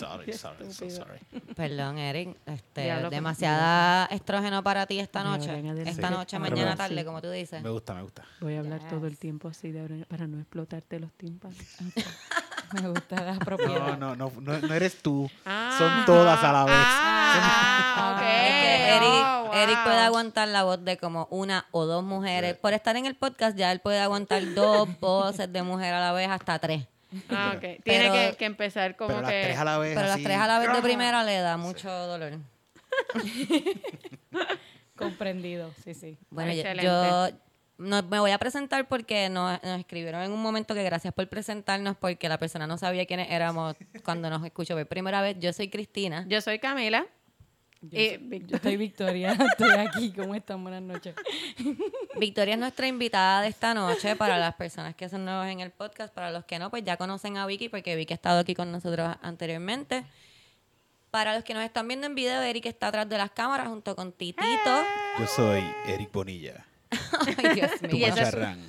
sorry, sorry, so sorry. Perdón, Eric, este, Diablo, demasiada estrógeno para ti esta noche. Esta Sí. noche, mañana tarde, sí. como tú dices. Me gusta, me gusta. Voy a hablar todo el tiempo así de ahora para no explotarte los tímpanos. Me gusta la No, propiedad. no, no, no, no eres tú. Ah, Son todas a la vez. Ah, ok. Es que Eric, Oh, wow. Eric puede aguantar la voz de como una o dos mujeres. Por estar en el podcast ya él puede aguantar dos voces de mujer a la vez hasta tres. Ah, ok. Tiene Pero- que, que empezar como Pero las que... tres a la vez. Pero las tres a la vez de primera le da mucho dolor. Comprendido, sí, sí. Bueno, yo, Excelente. yo no, me voy a presentar porque nos, nos escribieron en un momento que gracias por presentarnos porque la persona no sabía quiénes éramos cuando nos escuchó por primera vez. Yo soy Cristina. Yo soy Camila. Yo, Y soy- Vic- yo estoy Victoria, estoy aquí. ¿Cómo están? Buenas noches. Victoria es nuestra invitada de esta noche para las personas que son nuevos en el podcast. Para los que no, pues ya conocen a Vicky porque Vicky ha estado aquí con nosotros anteriormente. Para los que nos están viendo en video, Eric está atrás de las cámaras junto con Titito. Yo soy Eric Bonilla. Ay, Dios Tu mío. macharrán.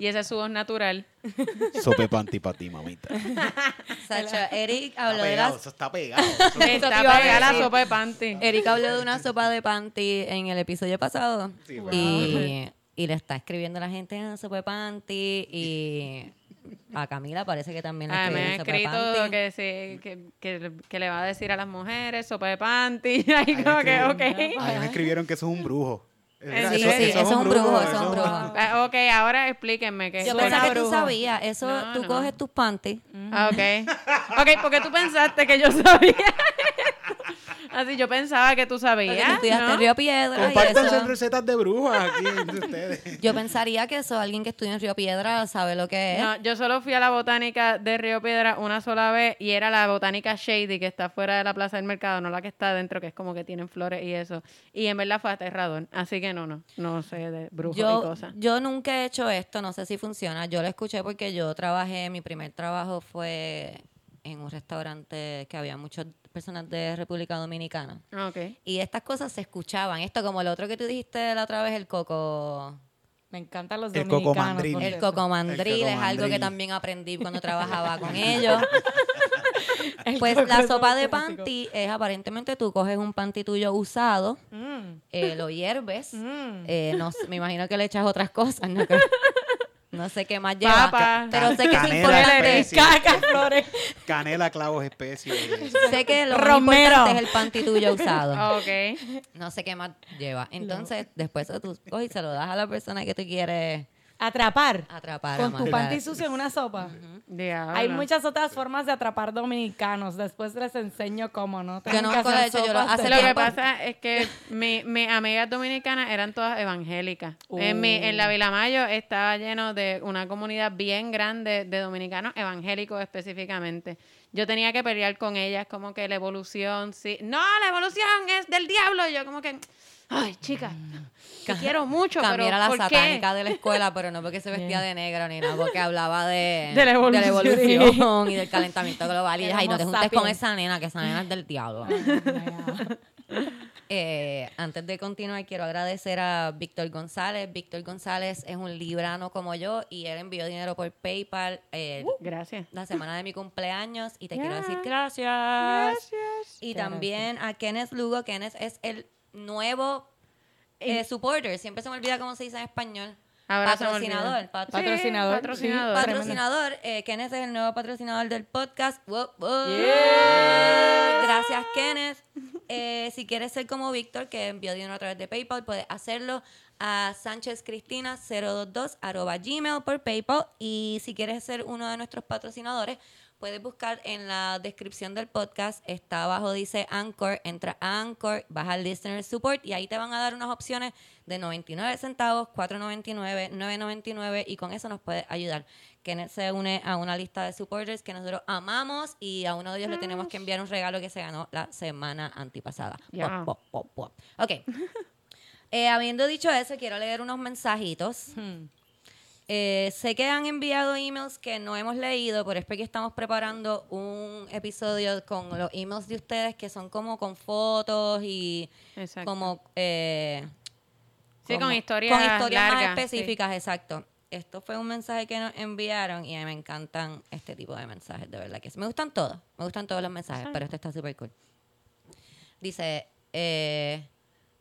Y esa es su voz natural. Sope panty para ti, mamita. Sacha, Eric habló de pegado, las eso está pegado. Está pegada la sopa de panty. Eric habló de una sopa de panty en el episodio pasado Sí, bueno. y, y le está escribiendo a la gente en sopa de panty y a Camila parece que también le Ah, me ha en sopa de escrito panty. que, sí, que, que, que le va a decir a las mujeres sopa de panty. Ahí como que, ok. A mí me escribieron que eso es un brujo. Sí, sí, eso es un brujo, eso es un brujo. Ah, ok, ahora explíquenme que Yo pensaba que tú brujo. sabías, eso No, tú no. coges tus panties. Ah, ok. Ok, porque tú pensaste que yo sabía. Así yo pensaba que tú sabías. estudiaste ¿no? en Río Piedra y Compártanse recetas de brujas aquí entre ustedes. yo pensaría que eso alguien que estudia en Río Piedra sabe lo que es. No, yo solo fui a la botánica de Río Piedra una sola vez y era la botánica Shady que está fuera de la plaza del mercado, no la que está adentro, que es como que tienen flores y eso. Y en verdad fue aterrador. Así que no, no, no sé de brujos y Yo, cosas. yo nunca he hecho esto, no sé si funciona. Yo lo escuché porque yo trabajé, mi primer trabajo fue en un restaurante que había muchas personas de República Dominicana. Ah, Ok. Y estas cosas se escuchaban. Esto como lo otro que tú dijiste la otra vez, el coco... Me encantan los El dominicanos. por El cocomandril El es algo que también aprendí cuando trabajaba con ellos. El Pues coco la sopa de clásico. panty es aparentemente tú coges un panty tuyo usado, Mm, eh, lo hierves, mm. eh, no me imagino que le echas otras cosas, no, no sé qué más lleva, Papa. pero sé que es Canela, importante, especies. Caca, flores. Canela, clavos, especies. sé que lo más Romero. importante es el panty tuyo usado, Ok. no sé qué más lleva, entonces después de tú coges y se lo das a la persona que tú quieres Atrapar. atrapar, Con tu panty sucio en una sopa. Diablo. Hay muchas otras formas de atrapar dominicanos. Después les enseño cómo, ¿no? Yo no de hecho, yo lo- hace Lo que pasa es que mi- mis amigas dominicanas eran todas evangélicas. En, mi, en la Uh. Vila Mayo estaba lleno de una comunidad bien grande de dominicanos evangélicos específicamente. Yo tenía que pelear con ellas como que la evolución, sí. No, la evolución es del diablo. Y yo como que, ay, chica, quiero mucho, pero Cambiar era la ¿por satánica qué? de la escuela, pero no porque se vestía de negro ni nada, porque hablaba de, De la evolución. evolución y del calentamiento global. Y ay, no te juntes con esa nena, que esa nena es del diablo. Eh, antes de continuar, quiero agradecer a Víctor González. Víctor González es un librano como yo y él envió dinero por PayPal eh, Gracias. la semana de mi cumpleaños y te quiero decir gracias. Gracias. Y también a Kenneth Lugo. Kenneth es el nuevo eh, supporter. Siempre se me olvida cómo se dice en español. Ahora patrocinador. Sí, Patrocinador, patrocinador. sí. patrocinador. Eh, Kenneth es el nuevo patrocinador del podcast. Yeah. Gracias, Kenneth. Eh, si quieres ser como Víctor, que envió dinero a través de PayPal, puedes hacerlo a sánchezcristina022 arroba gmail por PayPal. Y si quieres ser uno de nuestros patrocinadores, puedes buscar en la descripción del podcast. Está abajo, dice Anchor. Entra a Anchor, baja al Listener Support y ahí te van a dar unas opciones de 99 centavos, 4.99, 9.99 y con eso nos puede ayudar. Kenneth se une a una lista de supporters que nosotros amamos y a uno de ellos le tenemos que enviar un regalo que se ganó la semana antipasada. Pop, pop, pop. Ok. Eh, habiendo dicho eso, quiero leer unos mensajitos. Hmm. Eh, sé que han enviado emails que no hemos leído, pero es porque estamos preparando un episodio con los emails de ustedes que son como con fotos y Exacto. como... eh, Sí, como- con historias con historias más sí. específicas, exacto. esto fue un mensaje que nos enviaron y a mí me encantan este tipo de mensajes, de verdad que sí. Me gustan todos, me gustan todos los mensajes, pero este está súper cool. Dice, eh,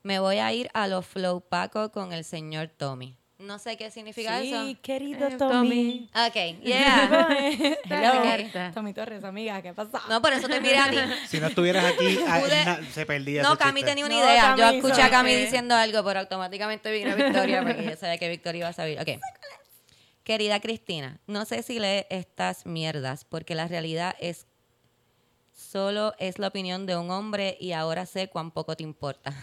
me voy a ir a los Flow Paco con el señor Tommy. No sé qué significa Sí, eso. querido Eh, Tommy. Ok, yeah. Hello. Tommy Torres, amiga, ¿qué pasa? No, por eso te miré a ti. Si no estuvieras aquí, ah, se perdía No, Cami tenía una No, idea. Yo escuché a Cami diciendo algo, pero automáticamente vino Victoria porque yo sabía que Victoria iba a saber. Ok. Querida Cristina, no sé si lee estas mierdas porque la realidad es solo es la opinión de un hombre y ahora sé cuán poco te importa.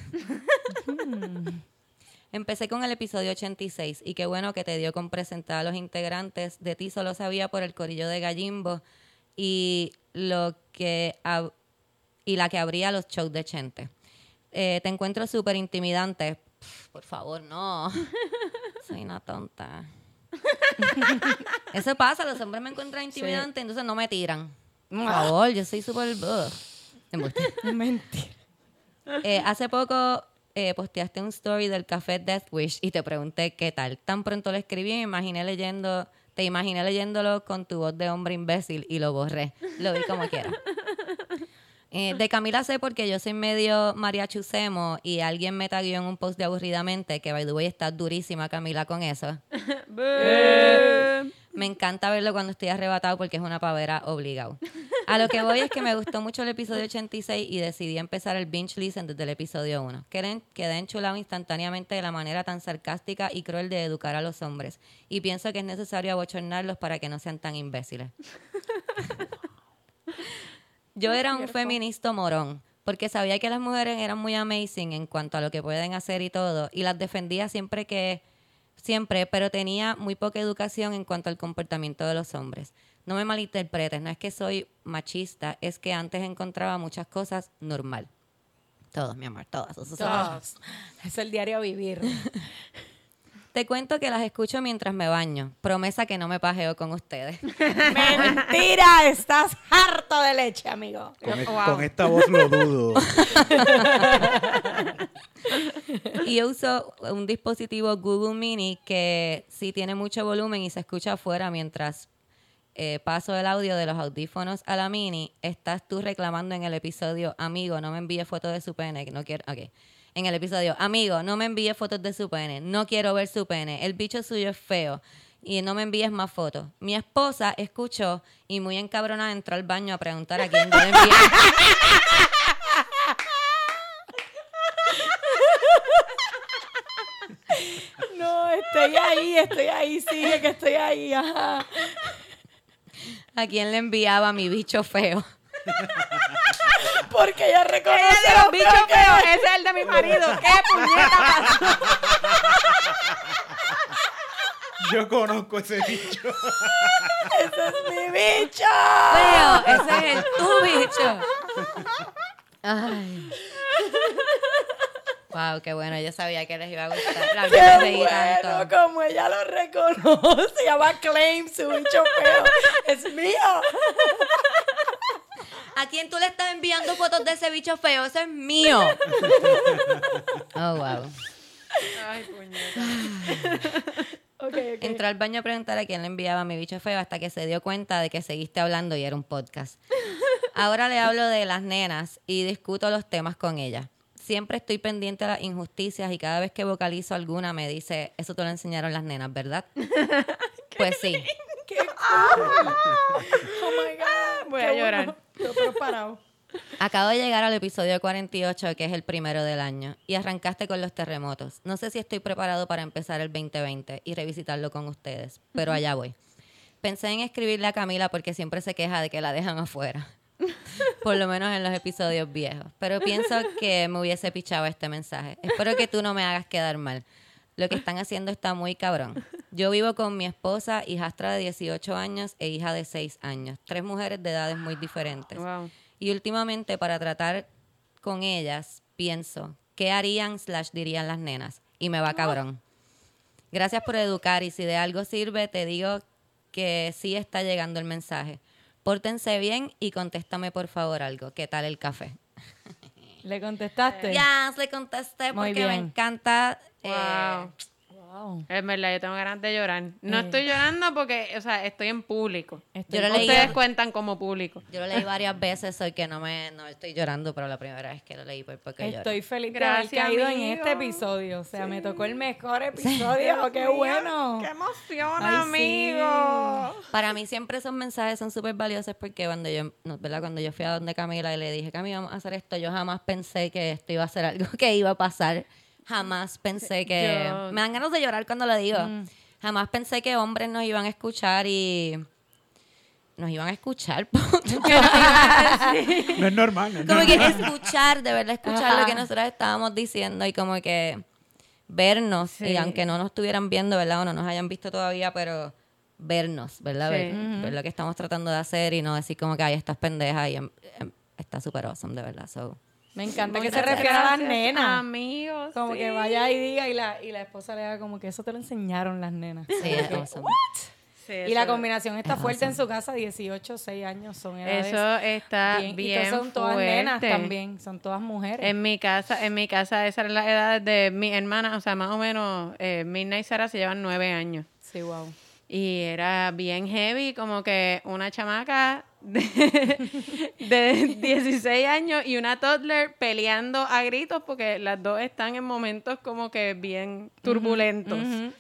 Empecé con el episodio 86 y qué bueno que te dio con presentar a los integrantes. De ti solo sabía por el corillo de Gallimbo y lo que y la que abría los shows de Chente. Eh, te encuentro súper intimidante. Pff, por favor, no. Soy una tonta. Eso pasa, los hombres me encuentran intimidante, entonces no me tiran. Por favor, yo soy súper... Mentira. Eh, hace poco eh, posteaste un story del café Death Wish y te pregunté qué tal. Tan pronto lo escribí, me imaginé leyendo, te imaginé leyéndolo con tu voz de hombre imbécil y lo borré. Lo vi como quiera. Eh, de Camila sé porque yo soy medio María Chusemo y alguien me taguió en un post de aburridamente que by the way está durísima Camila con eso. Me encanta verlo cuando estoy arrebatado porque es una pavera obligado. A lo que voy es que me gustó mucho el episodio 86 y decidí empezar el binge listen desde el episodio 1. Quedé, quedé enchulado instantáneamente de la manera tan sarcástica y cruel de educar a los hombres. Y pienso que es necesario abochornarlos para que no sean tan imbéciles. Yo era un feminista morón, porque sabía que las mujeres eran muy amazing en cuanto a lo que pueden hacer y todo, y las defendía siempre que, siempre, pero tenía muy poca educación en cuanto al comportamiento de los hombres. No me malinterpretes, no es que soy machista, es que antes encontraba muchas cosas normal. Todos, mi amor, todas. Todos. Es el diario vivir. Te cuento que las escucho mientras me baño. Promesa que no me pajeo con ustedes. Mentira, estás harto de leche, amigo. Con, es- Wow. con esta voz lo dudo. y yo uso un dispositivo Google Mini que sí tiene mucho volumen y se escucha afuera mientras eh, paso el audio de los audífonos a la Mini. Estás tú reclamando en el episodio, amigo, no me envíe fotos de su pene. que No quiero, ok. En el episodio, amigo, no me envíe fotos de su pene. No quiero ver su pene. El bicho suyo es feo. Y no me envíes más fotos. Mi esposa escuchó y muy encabronada entró al baño a preguntar a quién yo le envié. No, estoy ahí, estoy ahí, sigue que estoy ahí. Ajá. a quién le enviaba mi bicho feo. Porque ella reconoce Ella los bichos feo ese es el de mi marido. ¿Qué puñeta pasó? Yo conozco ese bicho. ¡Ese es mi bicho! Feo, ese es el tu bicho. Ay. Wow, qué bueno, yo sabía que les iba a gustar. La ¡Qué bueno! tanto. Como ella lo reconoce. Se llama Claim, su bicho feo. ¡Es mío! ¿A quién tú le estás enviando fotos de ese bicho feo? Ese es mío. Oh, wow. Ay, puñeta. Entró al baño a preguntar a quién le enviaba mi bicho feo hasta que se dio cuenta de que seguiste hablando y era un podcast. Ahora le hablo de las nenas y discuto los temas con ellas. Siempre estoy pendiente de las injusticias y cada vez que vocalizo alguna me dice, eso te lo enseñaron las nenas, ¿verdad? Pues sí. ¡Qué cool! ¡Oh, my God! Voy Qué a bueno. llorar. Yo preparado. Acabo de llegar al episodio 48, que es el primero del año, y arrancaste con los terremotos. No sé si estoy preparado para empezar el 2020 y revisitarlo con ustedes, pero allá voy. Pensé en escribirle a Camila porque siempre se queja de que la dejan afuera. Por lo menos en los episodios viejos. Pero pienso que me hubiese pichado este mensaje. Espero que tú no me hagas quedar mal. Lo que están haciendo está muy cabrón. Yo vivo con mi esposa, hijastra de 18 años e hija de 6 años. Tres mujeres de edades muy diferentes. Wow. Y últimamente para tratar con ellas, pienso, ¿qué harían slash dirían las nenas? Y me va cabrón. Gracias por educar y si de algo sirve, te digo que sí está llegando el mensaje. Pórtense bien y contéstame por favor algo. ¿Qué tal el café? ¿Le contestaste? Ya, le contesté Muy porque me encanta. eh, Wow. Es verdad, yo tengo ganas de llorar. No Eh. estoy llorando porque, o sea, estoy en público. Estoy Yo lo leí- Ustedes cuentan como público. Yo lo leí varias veces, soy que no me no estoy llorando, pero la primera vez que lo leí fue porque lloré. Estoy feliz de Gracias, haber caído en amigo. este episodio. O sea, me tocó el mejor episodio. ¡Qué bueno! ¡Qué emoción, Ay, sí. amigo! Para mí siempre esos mensajes son súper valiosos porque cuando yo, no, ¿verdad? Cuando yo fui a donde Camila y le dije, Camila, vamos a hacer esto, yo jamás pensé que esto iba a ser algo que iba a pasar. Jamás pensé que... Yo- Me dan ganas de llorar cuando lo digo. Jamás pensé que hombres nos iban a escuchar y... Nos iban a escuchar. No es normal. no es como que normal. escuchar, de verdad escuchar lo que Ajá. nosotros estábamos diciendo y como que vernos, Sí. y aunque no nos estuvieran viendo, ¿verdad? O no nos hayan visto todavía, pero vernos, ¿verdad? Sí. Ver, ver lo que estamos tratando de hacer y no decir como que, ay, estás pendeja y em, em, está súper awesome, de verdad. So. Me encanta que se refiere a las nenas. Amigos. Como sí. que vaya y diga y la, y la esposa le haga como que eso te lo enseñaron las nenas. Sí, es awesome. Sí, Y la eso- combinación está fuerte en su casa, 18, 6 años son edades. Eso está bien, y todas son todas nenas también, son todas mujeres. En mi casa, en mi casa, esa era la edad de mi hermana, o sea, más o menos, eh, Mirna y Sara se llevan nueve años. Sí, wow. Y era bien heavy, como que una chamaca de, de 16 años y una toddler peleando a gritos porque las dos están en momentos como que bien turbulentos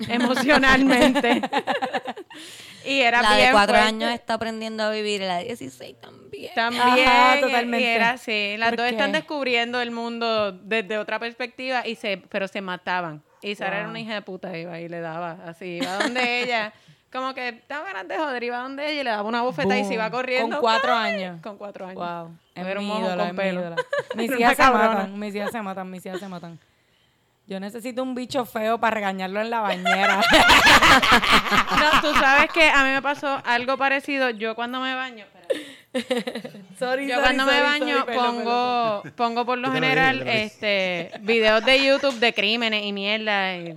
emocionalmente. y era La bien de cuatro fuerte. años está aprendiendo a vivir la de 16 también. También, Ajá, totalmente. y era así. Las ¿Por dos qué? están descubriendo el mundo desde otra perspectiva, y se, pero se mataban. Y Sara era una hija de puta, iba y le daba así, iba donde ella, como que estaba ganas de joder, iba donde ella y le daba una bofetada y se iba corriendo. Con cuatro ¡Ay! años. Con cuatro años. Wow. Es Era un mi mojo ídola, con pelo. Mis hijas se matan, mis hijas se matan, mis hijas se matan. Yo necesito un bicho feo para regañarlo en la bañera. No, tú sabes que a mí me pasó algo parecido. Yo cuando me baño, sorry, Yo sorry, cuando me baño pongo, pongo por lo general lo este videos de YouTube de crímenes y mierda y,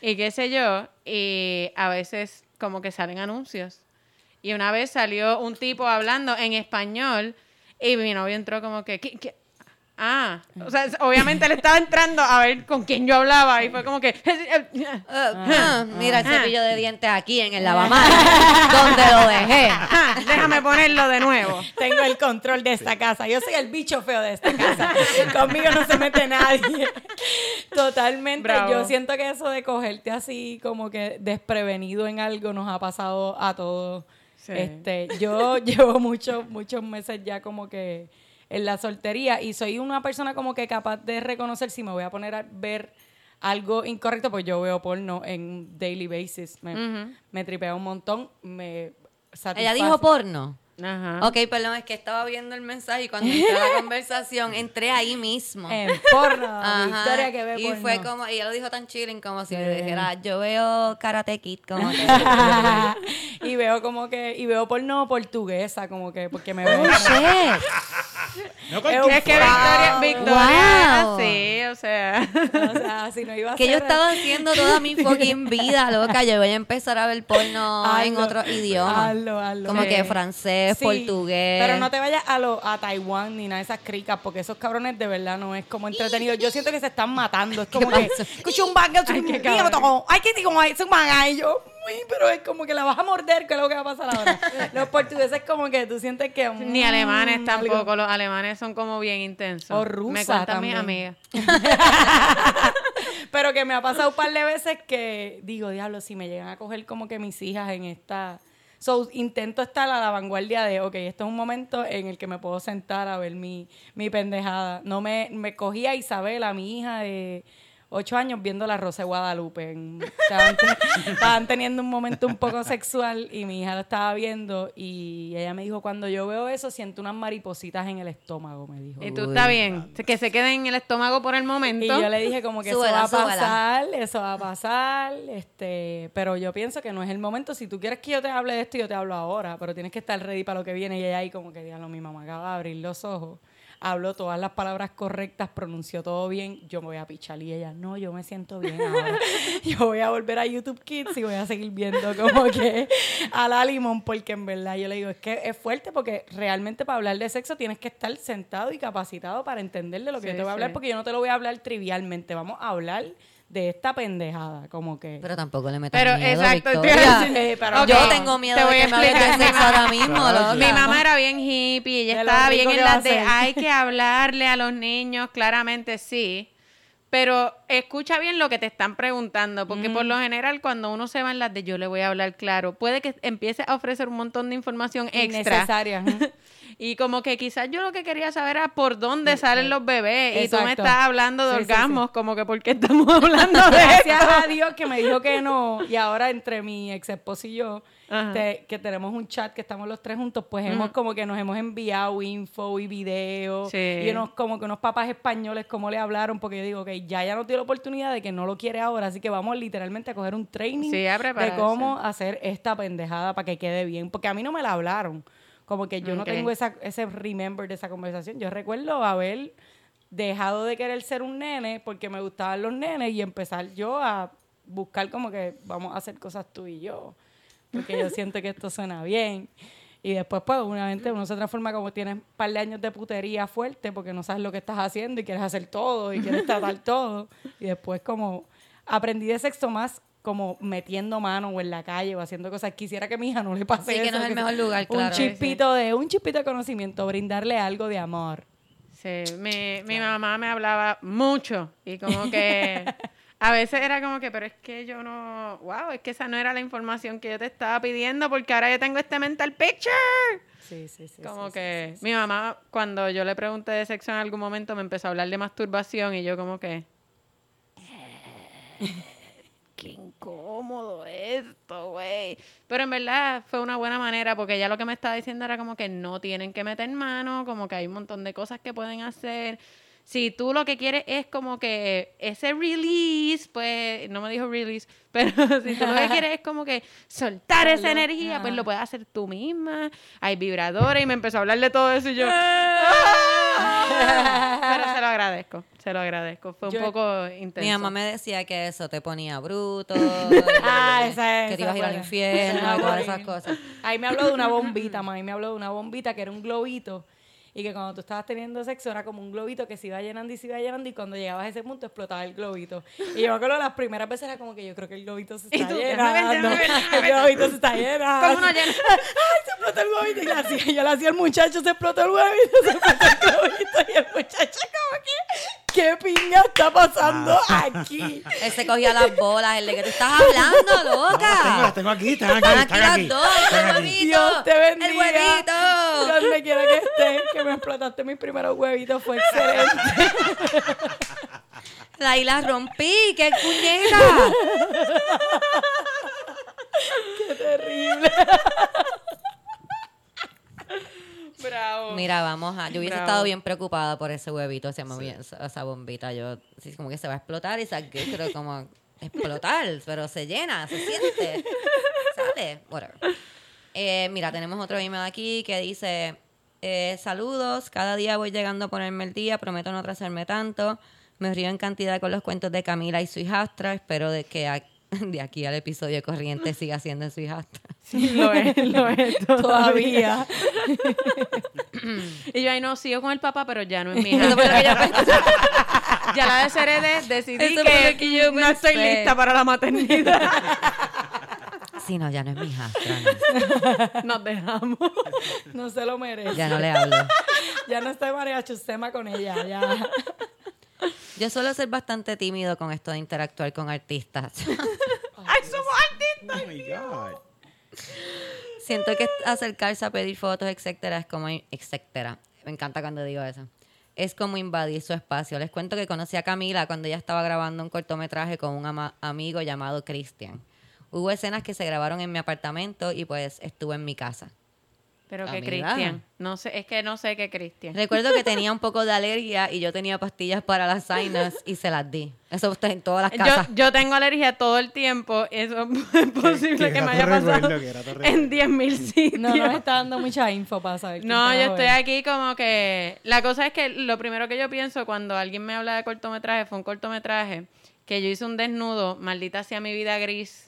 y qué sé yo. Y a veces como que salen anuncios. Y una vez salió un tipo hablando en español y mi novio entró como que... Ah, o sea, obviamente le estaba entrando a ver con quién yo hablaba y fue como que... Ah, ah, mira el cepillo de dientes aquí en el lavamanos, donde lo dejé. "Ah, déjame ponerlo de nuevo. Tengo el control de esta casa. Yo soy el bicho feo de esta casa. Conmigo no se mete nadie. Totalmente. Bravo. Yo siento que eso de cogerte así como que desprevenido en algo nos ha pasado a todos. Sí. Este, yo llevo muchos, muchos meses ya como que en la soltería y soy una persona como que capaz de reconocer si me voy a poner a ver algo incorrecto, pues yo veo porno en daily basis. Me, me tripea un montón, me satisface. Ella dijo porno. Ajá. Ok, perdón, es que estaba viendo el mensaje y cuando entré a la conversación, entré ahí mismo. En porno, Ajá. Victoria que ve y porno. fue como, y ella lo dijo tan chilling como si Sí. dijera, yo veo Karate Kid, como que. y veo como que, y veo porno portuguesa, como que, porque me veo. No Es cualquier- Es que Victoria. Victoria Wow. así, o sea. o sea, si no iba a Que yo estaba haciendo toda mi fucking vida, loca. Yo voy a empezar a ver porno en otro idioma. hazlo, hazlo. Como Sí. que francés, Sí, portugués. Pero no te vayas a, lo, a Taiwán ni nada de esas cricas, porque esos cabrones de verdad no es como entretenido. Yo siento que se están matando. Es como que, escucha un bang, Ay, qué cabrón. ay, que digo, ay, es un bang, yo, pero es como que la vas a morder, que es lo que va a pasar ahora. Los portugueses como que tú sientes que... Ni mm, alemanes algo- tampoco. Los alemanes son como bien intensos. O Me rusa cuentan mis amigas. Pero que me ha pasado un par de veces que digo, diablo, si me llegan a coger como que mis hijas en esta... So, intento estar a la vanguardia de, ok, este es un momento en el que me puedo sentar a ver mi, mi pendejada. No me, me cogí a Isabela, mi hija de ocho años, viendo la Rosa de Guadalupe. En- estaban, te- estaban teniendo un momento un poco sexual y mi hija lo estaba viendo y ella me dijo, cuando yo veo eso, siento unas maripositas en el estómago, me dijo. Y tú está bien. Que se queden en el estómago por el momento. Y yo le dije como que Súbela, eso va a súbela. pasar, eso va a pasar, este, pero yo pienso que no es el momento. Si tú quieres que yo te hable de esto, yo te hablo ahora, pero tienes que estar ready para lo que viene. Y ella ahí como que, diablo, mi mamá acaba de abrir los ojos, habló todas las palabras correctas, pronunció todo bien, yo me voy a pichar. Y ella, no, yo me siento bien ahora. yo voy a volver a YouTube Kids y voy a seguir viendo como que a la limón, porque en verdad yo le digo, es que es fuerte porque realmente para hablar de sexo tienes que estar sentado y capacitado para entender de lo que Sí, yo te voy a hablar, sí. porque yo no te lo voy a hablar trivialmente, vamos a hablar de esta pendejada, como que... Pero tampoco le metas Pero miedo, exacto, a Victoria. decir- Eh, pero Ok, Yo tengo miedo te de voy a que me de explicar. sexo ahora mismo, Claro, loca. Mi mamá era bien hippie, ella De estaba bien en las a de hay que hablarle a los niños, claramente sí. Pero escucha bien lo que te están preguntando, porque por lo general cuando uno se va en las de yo le voy a hablar claro, puede que empiece a ofrecer un montón de información extra. innecesaria. Y como que quizás yo lo que quería saber era por dónde salen los bebés. Y tú me estás hablando de Sí, sí, orgasmos, como que por qué estamos hablando de Gracias esto. a Dios que me dijo que no. Y ahora entre mi ex esposo y yo, te- que tenemos un chat que estamos los tres juntos, pues hemos como que nos hemos enviado info y videos. Sí. Y unos, como que unos papás españoles, cómo le hablaron, porque yo digo que ya ya no tiene la oportunidad de que no lo quiere ahora, así que vamos literalmente a coger un training de cómo hacer esta pendejada para que quede bien. Porque a mí no me la hablaron. Como que yo no tengo esa, ese remember de esa conversación. Yo recuerdo haber dejado de querer ser un nene porque me gustaban los nenes y empezar yo a buscar como que vamos a hacer cosas tú y yo. Porque yo siento que esto suena bien. Y después, pues, obviamente uno se transforma como tienes un par de años de putería fuerte porque no sabes lo que estás haciendo y quieres hacer todo y quieres tratar todo. Y después como aprendí de sexo más como metiendo mano o en la calle o haciendo cosas. Quisiera que mi hija no le pase Sí, que eso, no es el mejor lugar, Un chispito de, un chispito de conocimiento, brindarle algo de amor. Sí, mi, mi mamá me hablaba mucho y como que a veces era como que, pero es que yo no, wow, es que esa no era la información que yo te estaba pidiendo porque ahora yo tengo este mental picture. Sí, sí, sí. Como sí, que mi mamá, cuando yo le pregunté de sexo en algún momento, me empezó a hablar de masturbación y yo como que... Qué incómodo esto, güey. Pero en verdad fue una buena manera porque ella lo que me estaba diciendo era como que no tienen que meter mano, como que hay un montón de cosas que pueden hacer. Si tú lo que quieres es como que ese release, pues no me dijo release, pero si tú lo que quieres es como que soltar esa energía, pues lo puedes hacer tú misma. Hay vibradores y me empezó a hablar de todo eso y yo... Pero se lo agradezco, se lo agradezco. Fue un Yo- poco intenso. Mi mamá me decía que eso te ponía bruto, Ah, y esa es. que te ibas a ir al infierno todas esas cosas. Ahí me habló de una bombita, mami me habló de una bombita que era un globito y que cuando tú estabas teniendo sexo era como un globito que se iba llenando y se iba llenando y cuando llegabas a ese punto explotaba el globito. Y yo me acuerdo las primeras veces era como que yo creo que el globito se está llenando. El globito se está llenando. ¿Cómo no llena? ¡Ay, se explotó el globito! Y hacía, yo le hacía al muchacho, se explotó el globito, se explotó el globito. Y el muchacho como que, ¿qué pinga está pasando aquí? Él se cogía las bolas, el de que tú estás hablando, Las tengo, loca. las tengo aquí, están aquí, Están aquí las dos, el huevito. Dios te bendiga. El huevito. Donde quiera que estés, que me explotaste mis primeros huevitos, fue excelente. Ahí las rompí, qué puñeta. Qué terrible. Bravo. Mira, vamos a. Yo hubiese Bravo. estado bien preocupada por ese huevito, ese esa, bombita. Yo, sí, como que se va a explotar y saqué, pero como explotar, pero se llena, se siente. Sale, whatever. Eh, mira, tenemos otro email aquí que dice: eh, Saludos, cada día voy llegando a ponerme el día, prometo no atrasarme tanto. Me río en cantidad con los cuentos de Camila y su hijastra. Espero de que a- de aquí al episodio corriente siga siendo su hijastra. Sí, lo es, lo es todavía. Todavía. Y yo ahí no sigo con el papá, pero ya no es mi hija. Eso fue lo que yo pensé. ya la desheredé, decidí Eso que, que yo no estoy lista para la maternidad. Sí, no, ya no es mi hijastra. no. Nos dejamos. No se lo merece. Ya no le hablo. Ya no estoy María Chusema con ella. Ya. Yo suelo ser bastante tímido con esto de interactuar con artistas. ¡Ay, somos artistas! Oh my God. Siento que acercarse a pedir fotos, etcétera, es como... etcétera. Me encanta cuando digo eso. Es como invadir su espacio. Les cuento que conocí a Camila cuando ella estaba grabando un cortometraje con un ama- amigo llamado Christian. Hubo escenas que se grabaron en mi apartamento y pues estuve en mi casa. Pero que. Cristian. No sé, es que no sé qué Cristian. Recuerdo que tenía un poco de alergia y yo tenía pastillas para las sinus y se las di. Eso está en todas las Yo, casas. yo tengo alergia todo el tiempo. Eso es posible que me haya pasado recuerdo, en 10.000 sitios. No nos está dando mucha info para saber. No, yo estoy es. aquí como que... La cosa es que lo primero que yo pienso cuando alguien me habla de cortometraje fue un cortometraje que yo hice un desnudo, maldita sea mi vida gris,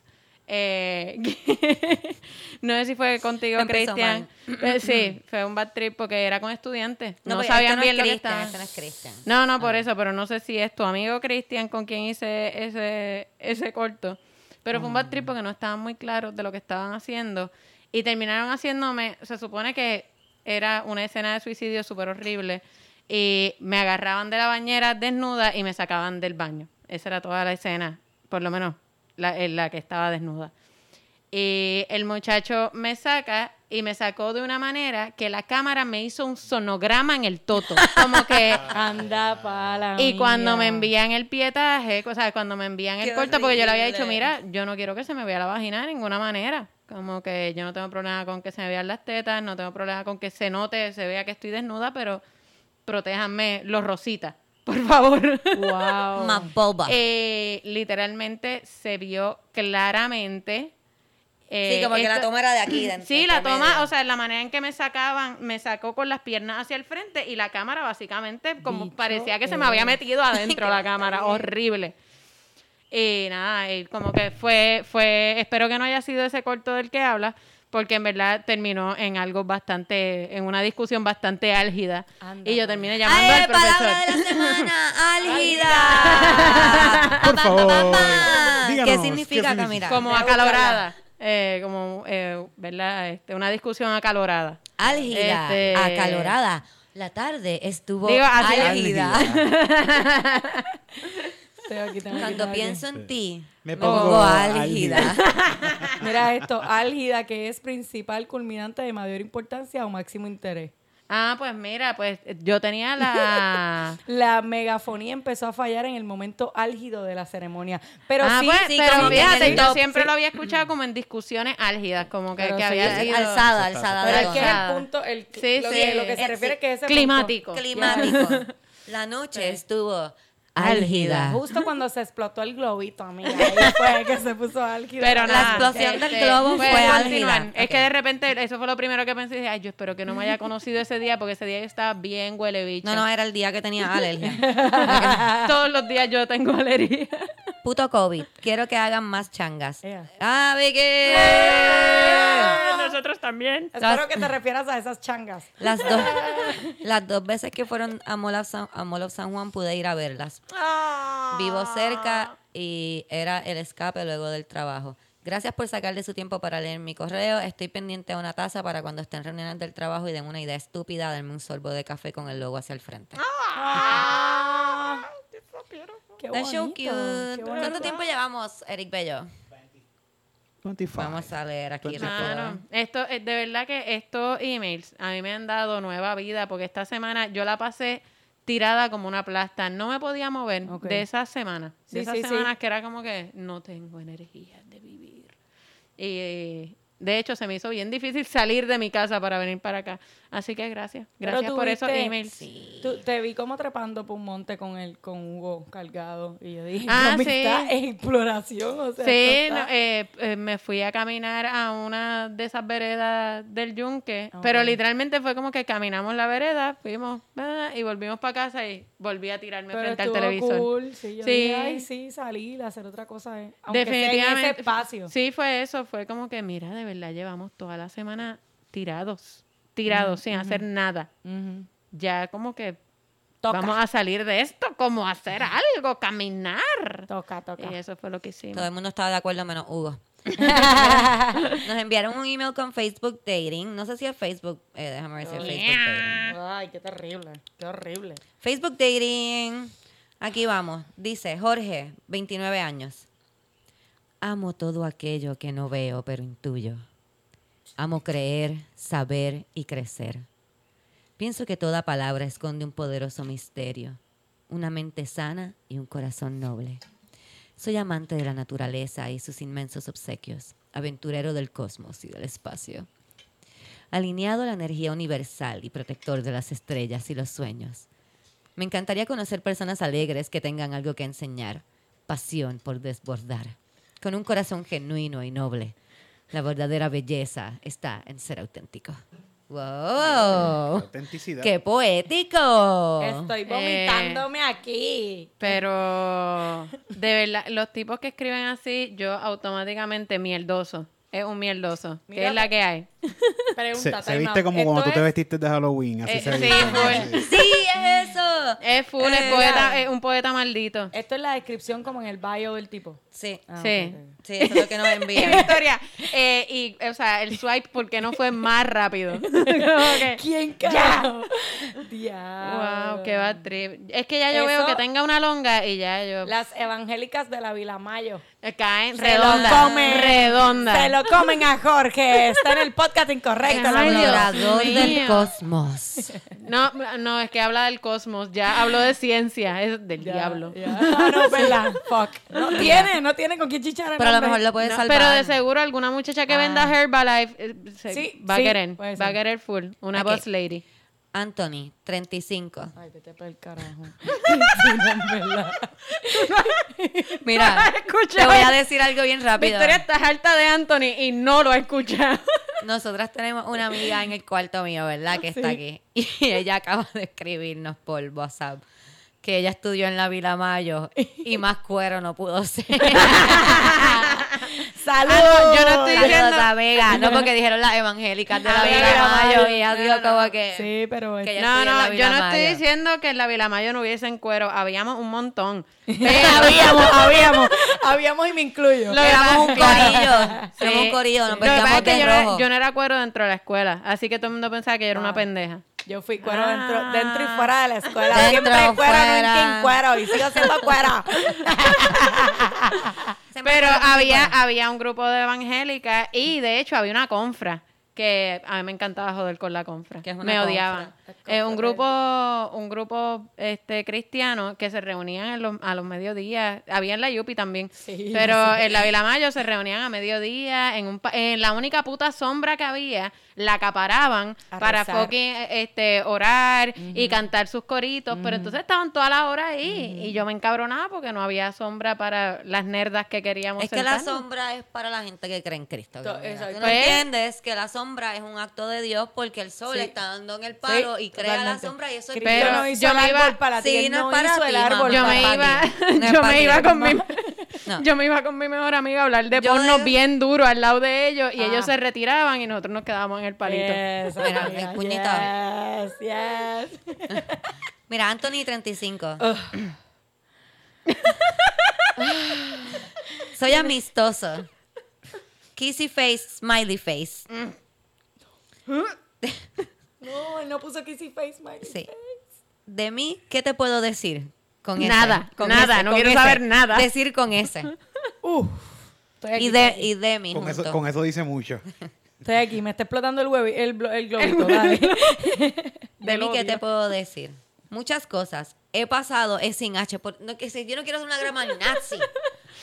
Eh, no sé si fue contigo, Cristian. Eh, sí, fue un bad trip porque era con estudiantes. No, pero sabían este no bien es lo que estaban. este no es. No, no, por eso, pero no sé si es tu amigo Cristian con quien hice ese, ese corto. Pero fue un bad trip porque no estaban muy claros de lo que estaban haciendo. Y terminaron haciéndome, se supone que era una escena de suicidio súper horrible. Y me agarraban de la bañera desnuda y me sacaban del baño. Esa era toda la escena, por lo menos la, en la que estaba desnuda. Y el muchacho me saca y me sacó de una manera que la cámara me hizo un sonograma en el toto. Como que Anda pala. y cuando me envían el pietaje, o sea, cuando me envían el Qué corto, porque yo le había dicho, mira, yo no quiero que se me vea la vagina de ninguna manera. Como que yo no tengo problema con que se me vean las tetas, no tengo problema con que se note, se vea que estoy desnuda, pero protéjanme los rositas, por favor. Wow. Más boba. Eh, literalmente se vio claramente. eh, sí, como que la toma era de aquí. de- Sí, de la toma, medio. o sea, la manera en que me sacaban, me sacó con las piernas hacia el frente y la cámara básicamente como parecía que se me había metido adentro la cámara, horrible. Y nada, y como que fue, fue, espero que no haya sido ese corto del que habla, porque en verdad terminó en algo bastante, en una discusión bastante álgida. Anda, y yo terminé llamando ¡Ay, al profesor. palabra de la semana! ¡Álgida! Por Pa, pa, favor, pa, pa. díganos, ¿Qué ¿qué significa? Camila? como acalorada, eh, como, eh, ¿verdad? Este, una discusión acalorada. Álgida, Este- acalorada. La tarde estuvo Digo, así- álgida. Estoy aquí, tengo aquí, Cuando tengo aquí. pienso en ti, Me pongo pongo álgida. Mira esto, álgida, que es principal culminante de mayor importancia o máximo interés. Ah, pues mira, pues yo tenía la... La megafonía empezó a fallar en el momento álgido de la ceremonia. Pero ah, sí, pues, sí, pero fíjate, yo siempre sí. lo había escuchado como en discusiones álgidas, como que, que sí, había sido... alzada, alzada pero es que es el punto, el, Sí, lo, sí. que, lo que se Eh, refiere sí. que ese Climático. Climático. La noche estuvo álgida. Justo cuando se explotó el globito, amiga, ahí fue que se puso álgida. Pero La nada, explosión del globo fue continuar. álgida. Es que de repente, eso fue lo primero que pensé. Dije, ay, yo espero que no me haya conocido ese día, porque ese día yo estaba bien huele bicha. No, no, era el día que tenía alergia. Todos los días yo tengo alergia. Puto COVID. Quiero que hagan más changas. Ea. ¡Ah, Vicky! Nosotros también. Espero que te refieras a esas changas. Las dos, las dos veces que fueron a Mall, of San, a Mall of San Juan pude ir a verlas. Vivo cerca y era el escape luego del trabajo. Gracias por sacarle su tiempo para leer mi correo. Estoy pendiente a una taza para cuando estén reuniones del trabajo y den una idea estúpida, darme un sorbo de café con el logo hacia el frente. Qué That's so bonito, cute. qué bonito. ¿Cuánto tiempo llevamos, Eric Bello? 25. Vamos a leer aquí. Claro. Esto, eh, de verdad que estos emails a mí me han dado nueva vida porque esta semana yo la pasé tirada como una plasta. No me podía mover Ok. de esas semanas. Sí, de esas sí, sí. semanas que era como que no tengo energía de vivir. Y eh, de hecho se me hizo bien difícil salir de mi casa para venir para acá. Así que gracias. Gracias por esos tuviste- emails. Tú- te vi como trepando por un monte con el con Hugo cargado y yo dije, Ah, "Mami, sí. está en exploración, o sea, Sí, no, eh, eh, me fui a caminar a una de esas veredas del Yunque, pero literalmente fue como que caminamos la vereda, fuimos ah, y volvimos para casa y volví a tirarme pero frente al televisor. cool, sí, yo Sí. dije, ay, sí, salir, hacer otra cosa, eh, aunque sea en Definitivamente. ese espacio. Sí, fue eso, fue como que, mira, de verdad llevamos toda la semana tirados, tirados, sin hacer nada. Ya como que Toca. vamos a salir de esto, como hacer algo, caminar. Toca, toca. Y eso fue lo que hicimos. Todo el mundo estaba de acuerdo menos Hugo. Nos enviaron un email con Facebook Dating. No sé si es Facebook. eh, déjame ver si es Facebook Dating. Ay, qué terrible, qué horrible. Facebook Dating. Aquí vamos. Dice Jorge, 29 años. Amo todo aquello que no veo pero intuyo. Amo creer, saber y crecer. Pienso que toda palabra esconde un poderoso misterio, una mente sana y un corazón noble. Soy amante de la naturaleza y sus inmensos obsequios, aventurero del cosmos y del espacio. Alineado a la energía universal y protector de las estrellas y los sueños. Me encantaría conocer personas alegres que tengan algo que enseñar, pasión por desbordar, con un corazón genuino y noble. La verdadera belleza está en ser auténtico. Wow. Autenticidad. ¡Qué poético! Estoy vomitándome aquí. Pero de verdad, los tipos que escriben así, yo automáticamente mierdoso. Es un mierdoso. ¿Qué es la que hay? Pregunta, Se, viste como ¿Esto cuando tú te es- vestiste de Halloween. Así Eh, se sí, viste. full. Sí. ¡Sí, es full, es, Eh, poeta, es un poeta maldito. Esto es la descripción como en el bio del tipo. Sí, Ah, Sí. eso es lo que nos Y envían. Victoria, eh, y, o sea, el swipe, ¿por qué no fue más rápido? Que, ¿Quién carajo? Diablo. wow, qué bad trip. Es que ya yo veo que tenga una longa y ya yo... Las evangélicas de la Vilamayo. eh, caen Se redonda. lo comen. Redonda. Se lo comen a Jorge. Está en el podcast incorrecto. mío. del cosmos. No, no, es que habla del cosmos. Ya habló de ciencia. Es del Ya, diablo. ya. Ah, no, verdad. Fuck. No tiene, no tiene con quién chichar Pero a lo mejor lo puede No, salvar. pero de seguro alguna muchacha que venda Ah. Herbalife eh, se- Sí, va sí, a querer. Va a querer full. Una Ok. boss lady. Anthony, 35. Ay, vete para el carajo. Mira, te voy a decir algo bien rápido. Victoria está harta de Anthony y no lo ha escuchado. Nosotras tenemos una amiga en el cuarto mío, ¿verdad? Que está aquí. Y ella acaba de escribirnos por WhatsApp que ella estudió en la Vila Mayo y más cuero no pudo ser. ¡Salud! Ah, no, yo no estoy Saludos diciendo- a Vega. No porque dijeron las evangélicas de la Vila Mayo Mayo. y No, como que... Sí, pero... Que ella No, no, yo Vila no estoy Mayo. diciendo que en la Vilamayo no hubiesen cuero. Habíamos un montón. habíamos, habíamos, habíamos y me incluyo. Lo Éramos un corillo. Sí. Éramos un corillo, nos Lo que pasa vestíamos es que de yo no, rojo. yo no era cuero dentro de la escuela. Así que todo el mundo pensaba que yo era una Ah. pendeja. Yo fui cuero Ah. dentro, dentro y fuera de la escuela. Dentro, Siempre cuero, fuera. nunca en cuero. Y sigo siendo cuero. Pero había, había un grupo de evangélicas y de hecho había una confra que a mí me encantaba joder con la confra. ¿Qué es una me confra? odiaban. Eh, un grupo, un grupo este cristiano que se reunían en los- a los mediodías. Había en la Yupi también. Sí, pero en la Vilamayo se reunían a mediodía. En, un, pa- en la única puta sombra que había, la acaparaban A para rezar. fucking este, orar y cantar sus coritos. Pero entonces estaban todas las horas ahí. Y yo me encabronaba porque no había sombra para las nerdas que queríamos Es que la sombra es para la gente que cree en Cristo. To- no Pues- entiendes que la sombra es un acto de Dios porque el sol Sí. está dando en el palo Sí, y crea la totalmente. sombra y eso es Pero no hizo yo el me iba- árbol para ti, Sí, no es para hizo el ti, árbol mamá. yo me iba. No yo me iba con mi, No. yo me iba con mi mejor amiga a hablar de Yo porno de- bien duro al lado de ellos y Ah. ellos se retiraban y nosotros nos quedábamos en el palito. Yes, Mira, amiga, el puñito. Yes, yes. Mira, Anthony 35. Soy amistoso. Kissy face, smiley face. No, él no puso kissy face, Mike. Sí. De mí, ¿qué te puedo decir? Con ese, Nada, con nada, ese, no con quiero ese. saber nada. Decir con ese. Aquí, Y de, y de mí Con junto. eso, con eso dice mucho. Estoy aquí, me está explotando el huevo, el, el globito, dale. Mí, ¿qué te puedo decir? Muchas cosas. He pasado, es sin H. por- no, que sé, yo no quiero ser una grammar nazi.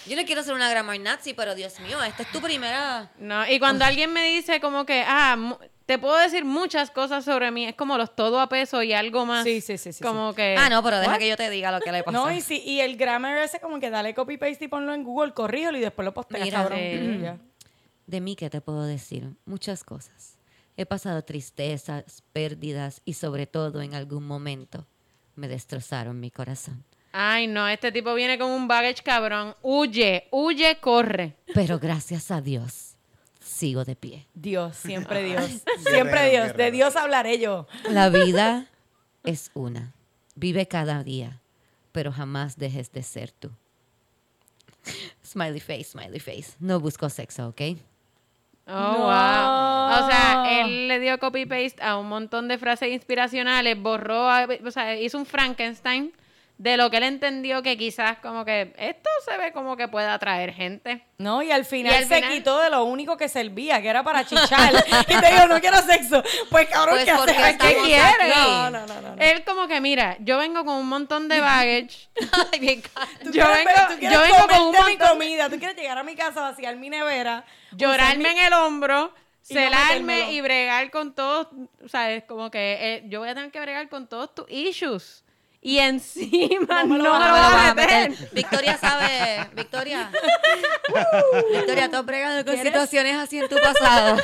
Yo no quiero ser una grammar nazi, pero Dios mío, esta es tu primera... No, y cuando alguien me dice como que, ah, te puedo decir muchas cosas sobre mí, es como los todo a peso y algo más. Sí, sí, sí, sí, Como que... Ah, no, pero deja What? que yo te diga lo que le pasó. No, y, sí, y el grammar ese como que dale copy paste y ponlo en Google, corrígelo y después lo posteas, Mira, cabrón. De mí, ¿qué te puedo decir? Muchas cosas. He pasado tristezas, pérdidas y sobre todo en algún momento me destrozaron mi corazón. Ay, no, este tipo viene con un baggage cabrón. Huye, huye, corre. Pero gracias a Dios, sigo de pie. Dios, siempre Dios. Siempre Dios. De. Dios hablaré yo. La vida es una. Vive cada día, pero jamás dejes de ser tú. Smiley face, smiley face. No busco sexo, ¿ok? Oh, No. wow. O sea, él le dio copy paste a un montón de frases inspiracionales, borró, a- o sea, hizo un Frankenstein de lo que él entendió que quizás como que esto se ve como que puede atraer gente. No, y al final Y al se final- quitó de lo único que servía, que era para chichar. y te digo, no quiero sexo. Pues cabrón, Pues ¿qué haces? ¿Qué quiere? aquí. No, no, no, no. no. Él como que, mira, yo vengo con un montón de baggage. Ay, bien yo quieres vengo- quieres yo vengo con un comerte mi montón- comida, tú quieres llegar a mi casa, vaciar mi nevera, llorarme en el hombro, Y no celarme y bregar con todos, o sea, es como que eh, yo voy a tener que bregar con todos tus issues. Y encima No lo vas a No me lo vas vas a a meter. meter. Victoria sabe, Victoria. Victoria, tú has bregado con ¿Quieres? situaciones así en tu pasado.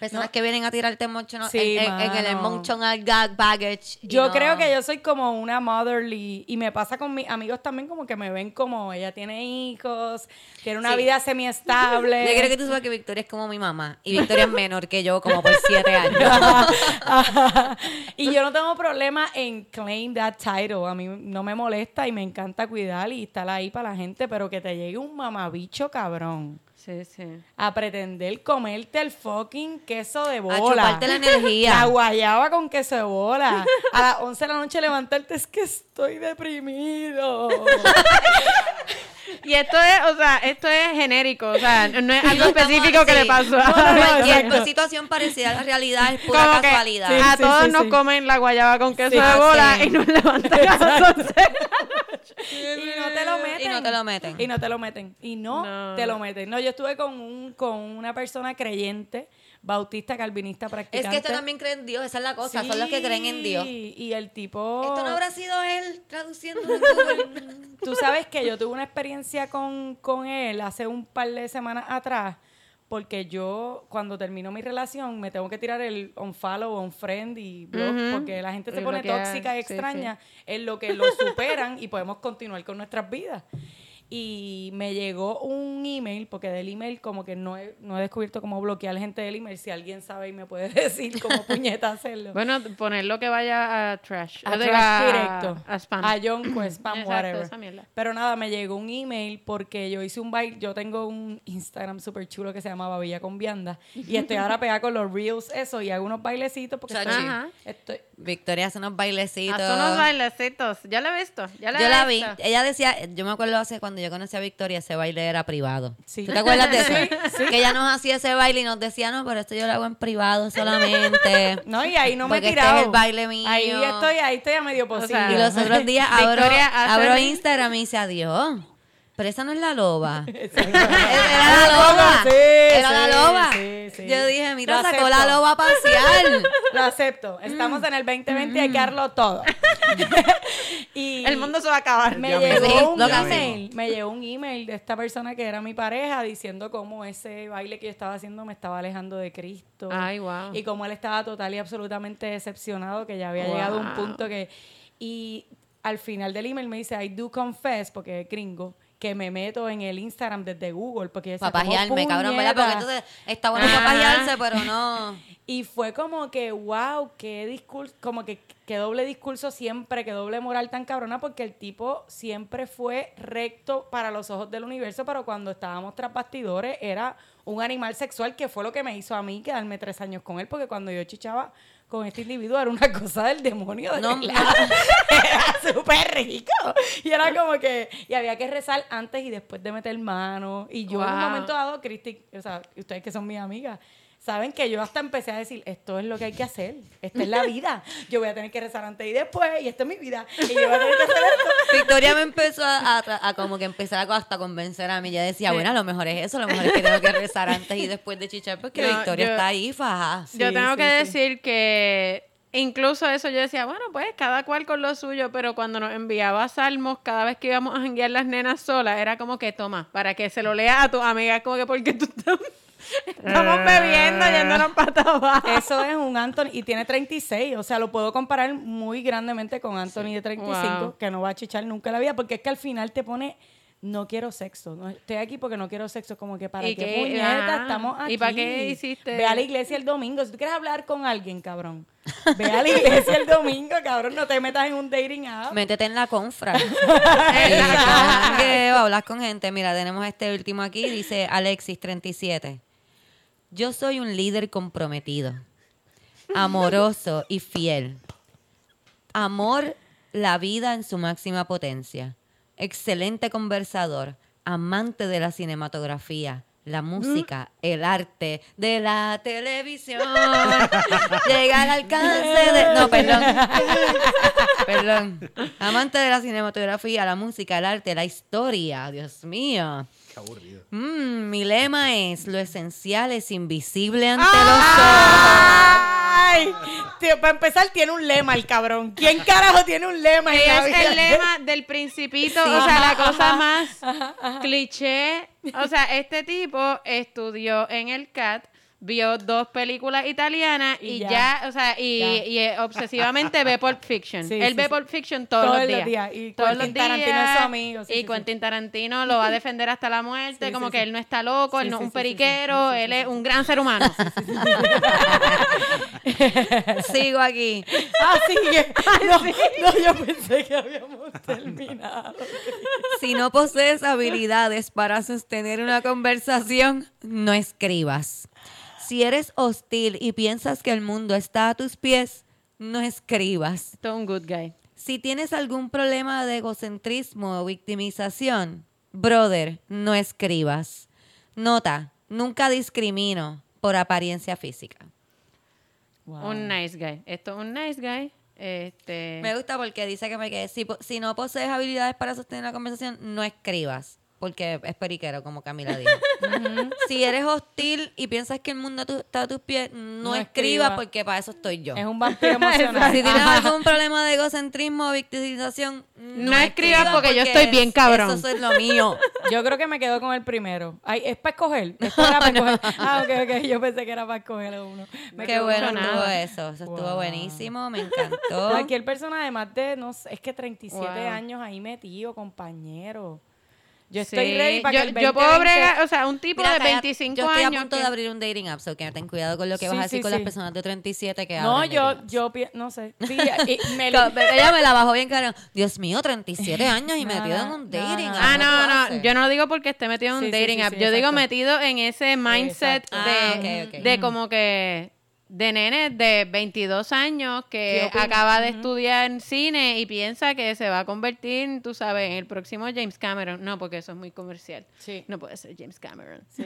Personas que vienen a tirarte emotional, Sí, en, en- en el emotional gag baggage. Yo no- creo que yo soy como una motherly y me pasa con mis amigos también como que me ven como ella tiene hijos, tiene una Sí. vida semi-estable. Yo creo que tú sabes que Victoria es como mi mamá. Y Victoria es menor que yo, como por siete años. Ajá. y yo no tengo problema en claim that title. A mí no me molesta y me encanta cuidar y estar ahí para la gente, pero que te llegue un mamabicho cabrón Sí, sí. a pretender comerte el fucking queso de A bola. chuparte la energía. La guayaba con queso de bola. A las 11 de la noche levantarte es que estoy deprimido. Y esto es, o sea, esto es genérico, o sea, no es algo específico que le pasó. No, no, no, Cualquier situación parecida a la realidad es pura Como que casualidad. Sí, a sí, todos sí, nos sí. comen la guayaba con queso Sí, de bola sí. y nos levantan a las 11. Y no te lo meten. Y no te lo meten. Y no te lo meten. Y no, No. te lo meten. No, yo estuve con, un, con una persona creyente, bautista, calvinista, Es practicante. que este también cree en Dios, esa es la cosa, son los que creen en Dios. Y el tipo... Esto no habrá sido él traduciendo. Tú sabes que yo tuve una experiencia con, con él hace un par de semanas atrás, porque yo, cuando termino mi relación, me tengo que tirar el unfollow, unfriend y blog, porque la gente se Y pone bloquear, tóxica y sí, extraña en lo que lo superan y podemos continuar con nuestras vidas. Y me llegó un email, porque del email como que no he, no he descubierto cómo bloquear gente del email. Si alguien sabe y me puede decir cómo puñeta hacerlo. Bueno, ponerlo que vaya a trash. A trash directo. A spam. A pues, spam, Exacto, whatever. esa mierda. Pero nada, me llegó un email porque yo hice un baile. Yo tengo un Instagram súper chulo que se llama Babilla con Vianda. Y estoy ahora pegada con los reels, eso, y hago unos bailecitos porque estoy, estoy- Victoria hace unos bailecitos. Haz unos bailecitos. Ya la he visto. Ya la Yo he la vi. Ella decía, yo me acuerdo hace cuando yo conocí a Victoria, ese baile era privado. Sí. ¿Tú te acuerdas de eso? Sí, Que ella nos hacía ese baile y nos decía, no, pero esto yo lo hago en privado solamente. No, y ahí no me he Porque este tirado. es el baile mío. Ahí estoy, ahí estoy a medio sea, posible. Y los otros días abro, hace Instagram y dice, adiós. Pero esa no es la loba. Era la loba. Sí, Era la loba. sí, sí. Yo dije, mira, Lo sacó la loba a pasear. Lo acepto. Estamos en el 2020 y hay que darlo todo. y El mundo se va a acabar. me Ya llegó un email, me llegó un email de esta persona que era mi pareja diciendo cómo ese baile que yo estaba haciendo me estaba alejando de Cristo. Ay, wow. Y cómo él estaba total y absolutamente decepcionado, que ya había llegado a un punto que... Y al final del email me dice, I do confess, porque es gringo, que me meto en el Instagram desde Google, porque decía, Para "¿Cómo pajearme, cabrón, ¿verdad? Porque puñeta?". entonces está bueno pajearse, pero no. Y fue como que, wow, qué discurso, como que qué doble discurso siempre, qué doble moral tan cabrona, porque el tipo siempre fue recto para los ojos del universo, pero cuando estábamos tras bastidores era un animal sexual, que fue lo que me hizo a mí quedarme tres años con él, porque cuando yo chichaba con este individuo era una cosa del demonio de No, verdad. era súper rico. Y era como que, y había que rezar antes y después de meter mano. Y yo en un momento dado, Cristi, o sea, ustedes que son mis amigas, saben que yo hasta empecé a decir, esto es lo que hay que hacer, esta es la vida. Yo voy a tener que rezar antes y después, y esta es mi vida. Y yo voy a tener que hacer esto. Victoria me empezó a, a tra- a como que empezar a hasta convencer a mí. Ella decía, bueno, a lo mejor es eso, a lo mejor es que tengo que rezar antes y después de chichar, porque No, Victoria yo- está ahí, faja. yo tengo sí, que sí. decir que incluso eso yo decía, bueno, pues cada cual con lo suyo, pero cuando nos enviaba salmos, cada vez que íbamos a janguear las nenas solas, era como que toma, para que se lo lea a tu amiga, como que porque tú estás- estamos bebiendo, yéndonos para abajo. Eso es un Anthony, y tiene 36, o sea, lo puedo comparar muy grandemente con Anthony de 35, Wow. que no va a chichar nunca en la vida, porque es que al final te pone... No quiero sexo. No, estoy aquí porque no quiero sexo. Como que para ¿Y qué, qué? puñeta Ajá. estamos aquí. ¿Y para qué hiciste? Ve a la iglesia el domingo. Si tú quieres hablar con alguien, cabrón. Ve a la iglesia el domingo, cabrón. No te metas en un dating app. Métete en la confra. que hablas con gente. Mira, tenemos este último aquí, dice Alexis 37. Yo soy un líder comprometido, amoroso y fiel. Amor la vida en su máxima potencia. Excelente conversador, amante de la cinematografía, la música, el arte de la televisión. Llega al alcance de... No, perdón. Perdón. Amante de la cinematografía, la música, el arte, la historia. Dios mío. Qué aburrido. Mm, mi lema es, lo esencial es invisible ante los ojos. ¡Ay! Tío, para empezar, tiene un lema el cabrón. ¿Quién carajo tiene un lema en la Es vida? el lema del principito, o sea, la cosa más cliché. O sea, este tipo estudió en el CAT vio dos películas italianas y, Y ya. ya. o sea, y, eh, obsesivamente ve Pulp Fiction. Sí, Él sí, ve sí. Pulp Fiction todos, Todos los días. días. Y todos Quentin los días. Tarantino es su amigo, y. Quentin Tarantino lo va a defender hasta la muerte, como que él no está loco, él no es un periquero, él es un gran ser humano. Sigo aquí. Ah, sí, que- no, no, yo pensé que habíamos terminado. Si no posees habilidades para sostener una conversación, no escribas. Si eres hostil y piensas que el mundo está a tus pies, no escribas. Esto es un good guy. Si tienes algún problema de egocentrismo o victimización, brother, no escribas. Nota, nunca discrimino por apariencia física. Un nice guy. Esto es un nice guy. Este, Me gusta porque dice que me quede. Si, si no posees habilidades para sostener una conversación, no escribas. Porque es periquero, como Camila dijo. si eres hostil y piensas que el mundo tu- está a tus pies, no, No escribas escriba. porque para eso estoy yo. Es un vampiro emocional. Si tienes algún problema de egocentrismo o victimización, no, No escribas porque yo estoy bien cabrón. Eso es lo mío. Yo creo que me quedo con el primero. Ay, es para escoger. Es para escoger. Ah, ok, ok. Yo pensé que era para escoger a uno. Me Qué bueno estuvo eso. Eso estuvo buenísimo, me encantó. Cualquier persona, además de, no sé, es que 37 Wow. años ahí metido, compañero. Yo sí. estoy ready para yo, que el yo puedo 2020 bregar, o sea, un tipo Mira, de calla, 25 yo estoy años. a punto que- de abrir un dating app, so que ten cuidado con lo que Sí, vas a decir sí, con sí. las personas de 37 que No, yo, yo, no sé. Sí, y me Ella me la bajó bien caro. Dios mío, 37 años y No, metido en no, un no, dating no. app. Ah, ¿Cómo no, no, yo no lo digo porque esté metido en un Sí, sí, dating sí, app. sí, yo digo exacto. metido en ese mindset Exacto. de, Ah, ok, ok. de como que de nene de 22 años ¿Qué que acaba de estudiar cine y piensa que se va a convertir, tú sabes, en el próximo James Cameron. No, porque eso es muy comercial. Sí. No puede ser James Cameron. Sí.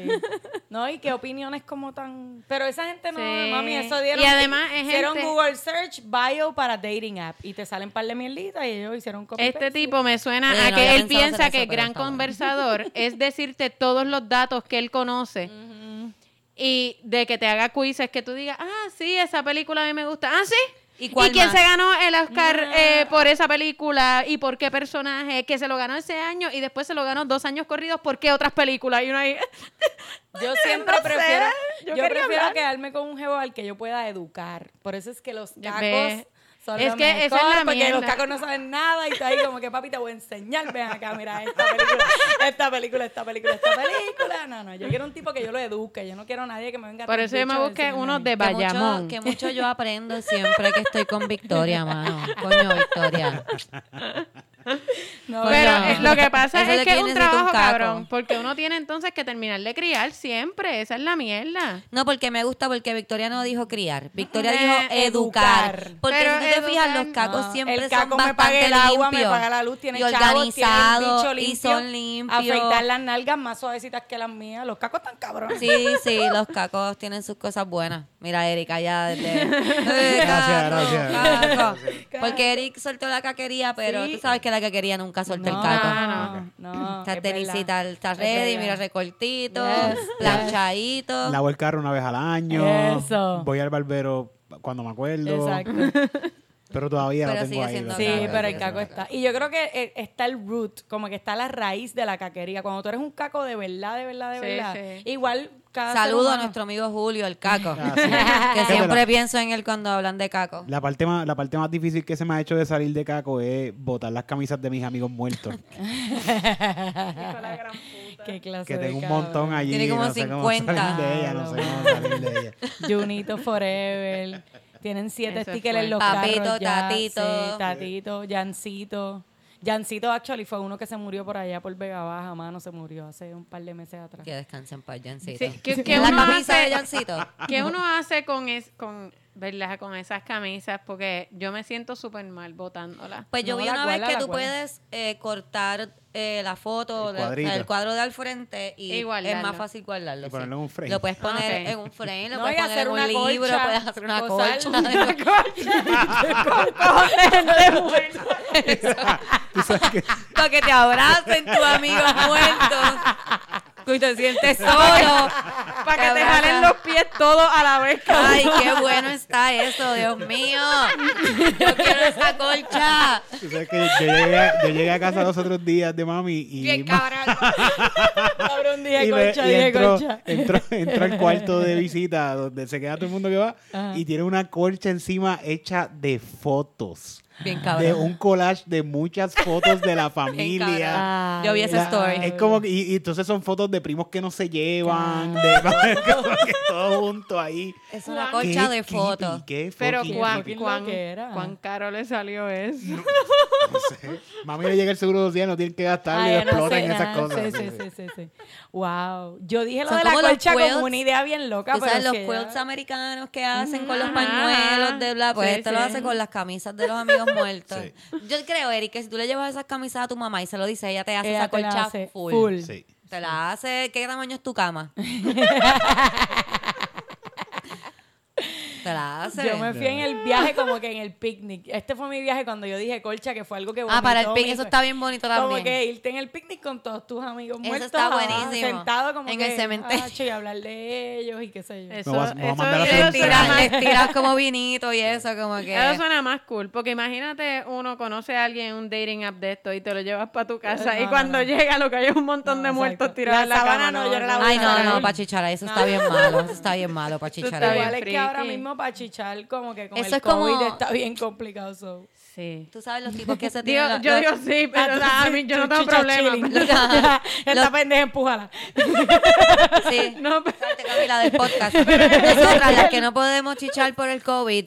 No, y qué opiniones como tan... Pero esa gente no, Sí. mami, eso dieron... Y además es Hicieron gente- Google Search bio para dating app y te salen un par de mierditas y ellos hicieron copy Este paste. tipo me suena Sí, a no que él piensa que eso, pero gran conversador es decirte todos los datos que él conoce. Y de que te haga quizzes que tú digas, ah, sí, esa película a mí me gusta. Ah, sí. ¿Y cuál quién más? se ganó el Oscar eh, por esa película? ¿Y por qué personaje? Que se lo ganó ese año y después se lo ganó dos años corridos. ¿Por qué otras películas? Y uno ahí, Yo siempre No sé, prefiero, yo prefiero hablar. quedarme con un jevo al que yo pueda educar. Por eso es que los ves. Son Es lo que esa es la porque mierda. los cacos no saben nada y está ahí como que papi te voy a enseñar, ven acá, mira esta película, esta película, esta película, esta película. No, no, yo quiero un tipo que yo lo eduque, yo no quiero a nadie que me venga a Por eso yo me busqué mí. de Que mucho, Bayamón. que mucho yo aprendo siempre que estoy con Victoria, mano. Coño, Victoria. No, Pero eh, lo que pasa Eso es que es un trabajo cabrón. Porque uno tiene entonces que terminar de criar siempre. Esa es la mierda. No, porque me gusta porque Victoria no dijo criar. Victoria Eh, dijo educar. educar. Porque Pero si tú te fijas, los cacos no. siempre el son caco me bastante paga el agua, me paga la luz, tiene y organizados y son limpios. Afeitar las nalgas más suavecitas que las mías. Los cacos están cabrones. Sí, sí, los cacos tienen sus cosas buenas. Mira, Erika ya desde... Gracias, gracias. Porque Eric soltó la caquería, pero Sí. tú sabes que la caquería nunca soltó el No, caco. no, no. Está es tenisita, está Es ready, verdad. mira recortito, Yes, planchadito. Lavo el carro una vez al año. Eso. Voy al barbero cuando me acuerdo. Exacto. Pero todavía Pero lo tengo ahí. lo Sí, pero el caco está. Y yo creo que eh, está el root, como que está la raíz de la caquería. Cuando tú eres un caco de verdad, de verdad, de Sí, verdad. sí. Igual cada Saludo a humano- nuestro amigo Julio, el caco. Ah, sí. que siempre pienso en él cuando hablan de caco. La parte, más, la parte más difícil que se me ha hecho de salir de caco es botar las camisas de mis amigos muertos. Qué clase que de tengo un cabrón. montón allí. Tiene como no sé cómo 50. salir de ella, no sé cómo salir de ella. Junito Forever. Tienen siete Eso es stickers en los carros Papito, ya. tatito. Sí, tatito, Jancito. Jancito, actually, fue uno que se murió por allá por Vega Baja, mano, se murió hace un par de meses atrás. Que descansen para Jancito. Sí, que la uno camisa hace- de Jancito. ¿Qué uno hace con, es, con, ¿verdad? con esas camisas? Porque yo me siento súper mal botándolas. Pues yo No, vi una vez que tú puedes eh, cortar eh, la foto, El el cuadro de al frente y Y es más fácil guardarlo. Y sí. ponerlo en un frame. Lo puedes poner Ok. en un frame, lo No, puedes poner hacer en un una libro, colcha, puedes hacer una colcha. una Tú sabes que Para que te abracen tus amigos muertos. Tú te sientes solo. Para que te jalen los pies es todo a la vez. Ay, qué bueno está eso, Dios mío. Yo quiero esa colcha. Tú sabes que yo llegué, a, yo llegué a casa los otros días de mami y, Bien cabrón. Cabrón, dije y y dije entró, concha. entró, entró al cuarto de visita donde se queda todo el mundo que va Ajá. y tiene una colcha encima hecha de fotos. Bien De un collage de muchas fotos de la familia. Yo vi esa La- story. Es como que- y, y entonces son fotos de primos que no se llevan, de como que todo junto ahí. Es una colcha de fotos. qué Pero cuán, cuán, caro le salió eso. No sé. Mami le llega el seguro social, no tienen que gastarle y Ay, no explotan sé, esas nada. cosas. Sí, sí, sí, sí, sí. Wow. Yo dije lo Son de la colcha quilts. como una idea bien loca, pero sabes los quilts americanos que hacen con los pañuelos de bla, pues Sí, este lo hace con las camisas de los amigos muertos. Sí. Yo creo, Eric, que si tú le llevas esas camisas a tu mamá y se lo dices, ella te hace Ella esa colcha full. full. Sí. Te la hace, ¿qué tamaño es tu cama? te la hace. Yo me fui en el viaje como que en el picnic. Este fue mi viaje cuando yo dije colcha, que fue algo que Ah, para el picnic, eso está bien bonito también. Como que irte en el picnic con todos tus amigos Eso muertos. está ah, buenísimo. Sentado como En que, el cementerio. ah, y hablar de ellos y qué sé yo. Eso, eso- eso Les tiras, como vinito y eso, como que... Eso suena más cool, porque imagínate uno conoce a alguien en un dating app de esto y te lo llevas para tu casa No, y cuando no. llega lo que hay es un montón No, de muertos exacto. tirados La en la sábana cama. no, yo no la voy Ay, a no, no, para chichar, eso está bien malo, eso está bien malo, para chichar. está Igual es que ahora freaky. Mismo para chichar como que con Eso el es como- COVID está bien complicado. So. Sí. Tú sabes los tipos que se Digo, tienen... yo los- digo sí, pero o sea, a mí yo no tengo problema. Esta Los- pendeja, empújala. Sí. No, pero- Salte, Camila, del podcast. Nosotras, las que no podemos chichar por el COVID,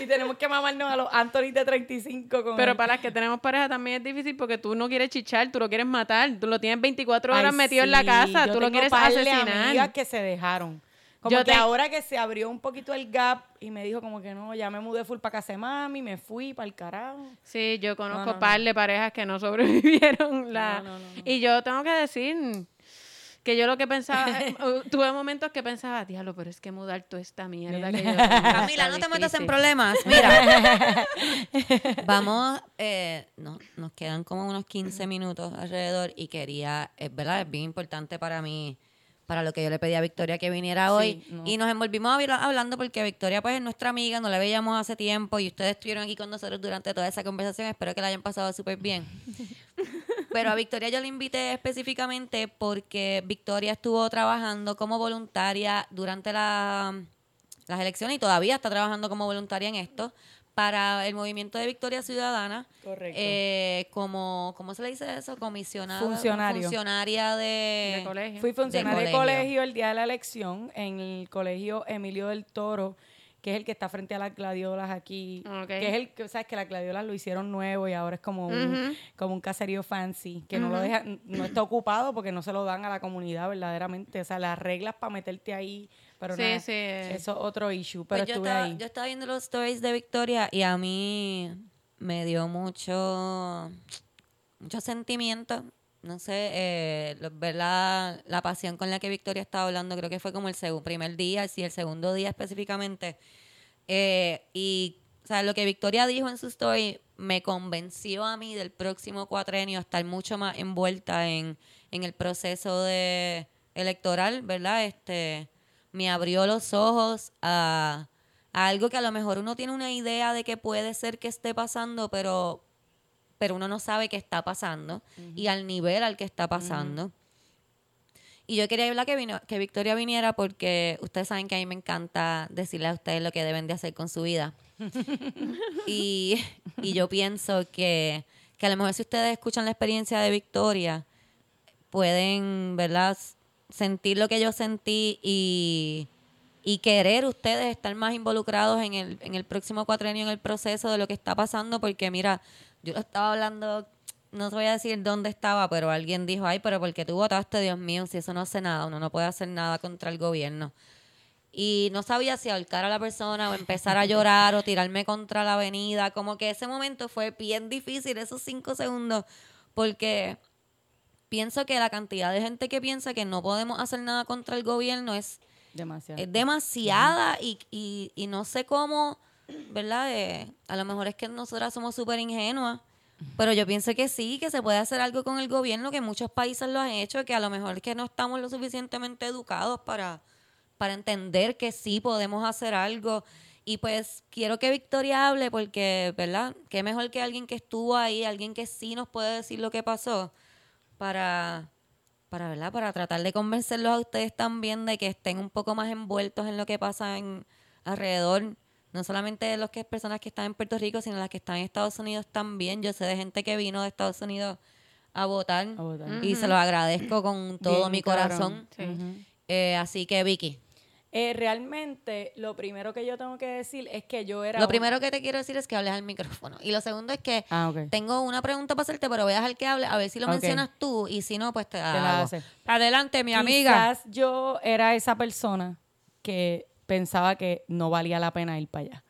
Y tenemos que mamarnos a los Anthony de 35 con Pero el- para las que tenemos pareja también es difícil porque tú no quieres chichar, tú lo quieres matar, tú lo tienes 24 horas Ay, metido en la sí, casa, yo tú lo tengo quieres par de asesinar. que se dejaron. Como Yo que te- ahora que se abrió un poquito el gap y me dijo como que no, ya me mudé full para casa de mami, me fui para el carajo. Sí, yo conozco No, no, par de parejas que no sobrevivieron la No, no, no, no. y yo tengo que decir que yo lo que pensaba, eh, uh, tuve momentos que pensaba, diablo, pero es que mudar toda esta mierda que yo Camila, no te metas en difícil". problemas. Mira, vamos, eh, no, nos quedan como unos 15 minutos alrededor y quería, es verdad, es bien importante para mí, para lo que yo le pedí a Victoria que viniera hoy. no. Y nos envolvimos habla- hablando porque Victoria pues es nuestra amiga, no la veíamos hace tiempo y ustedes estuvieron aquí con nosotros durante toda esa conversación. Espero que la hayan pasado súper bien. Pero a Victoria yo la invité específicamente porque Victoria estuvo trabajando como voluntaria durante la- las elecciones y todavía está trabajando como voluntaria en esto para el movimiento de Victoria Ciudadana. Correcto. Eh, como, ¿cómo se le dice eso? Comisionada. Funcionario. Funcionaria de... de colegio. Fui funcionaria de de colegio. colegio. el día de la elección en el colegio Emilio del Toro, que es el que está frente a las gladiolas aquí. Ok. Que es el que, sabes que las gladiolas lo hicieron nuevo y ahora es como un, como un caserío fancy, que no lo deja, no está ocupado porque no se lo dan a la comunidad verdaderamente. O sea, las reglas para meterte ahí, pero Sí, nada, sí. eso es otro issue. Pues Pero yo, estuve estaba, ahí. yo estaba viendo los stories de Victoria y a mí me dio mucho, mucho sentimiento. No sé, eh, ver la, la pasión con la que Victoria estaba hablando, creo que fue como el primer día, sí, el segundo día específicamente. Eh, y o sea, lo que Victoria dijo en su story me convenció a mí del próximo cuatrenio a estar mucho más envuelta en, en el proceso de electoral, ¿verdad? Este me abrió los ojos a, a algo que a lo mejor uno tiene una idea de que puede ser que esté pasando, pero, pero uno no sabe que está pasando y al nivel al que está pasando. Y yo quería hablar que, vino, que Victoria viniera porque ustedes saben que a mí me encanta decirle a ustedes lo que deben de hacer con su vida. y, y yo pienso que, que a lo mejor si ustedes escuchan la experiencia de Victoria, pueden, ¿verdad? Sentir lo que yo sentí y, y querer ustedes estar más involucrados en el, en el próximo cuatrenio, en el proceso de lo que está pasando, porque mira, yo lo estaba hablando, no te voy a decir dónde estaba, pero alguien dijo, ay, pero porque tú votaste, Dios mío, si eso no hace nada, uno no puede hacer nada contra el gobierno. Y no sabía si ahorcar a la persona o empezar a llorar o tirarme contra la avenida. Como que ese momento fue bien difícil, esos cinco segundos, porque pienso que la cantidad de gente que piensa que no podemos hacer nada contra el gobierno es, Demasiado. es demasiada y, y, y no sé cómo, ¿verdad? Eh, a lo mejor es que nosotras somos súper ingenuas Pero yo pienso que sí, que se puede hacer algo con el gobierno, que muchos países lo han hecho, que a lo mejor es que no estamos lo suficientemente educados para, para entender que sí podemos hacer algo. Y pues quiero que Victoria hable porque, ¿verdad? Qué mejor que alguien que estuvo ahí, alguien que sí nos puede decir lo que pasó para, para, ¿verdad? Para tratar de convencerlos a ustedes también de que estén un poco más envueltos en lo que pasa en alrededor, no solamente de los que personas que están en Puerto Rico, sino las que están en Estados Unidos también. Yo sé de gente que vino de Estados Unidos a votar, A votar. y se los agradezco con todo Bien, mi corazón. Sí. Eh, así que Vicky, Eh, realmente, lo primero que yo tengo que decir es que yo era... lo primero que te quiero decir es que hables al micrófono. Y lo segundo es que Ah, ok. tengo una pregunta para hacerte, pero voy a dejar que hable, a ver si lo mencionas tú, y si no, pues te, Te la hago. Adelante, mi amiga. Quizás yo era esa persona que pensaba que no valía la pena ir para allá.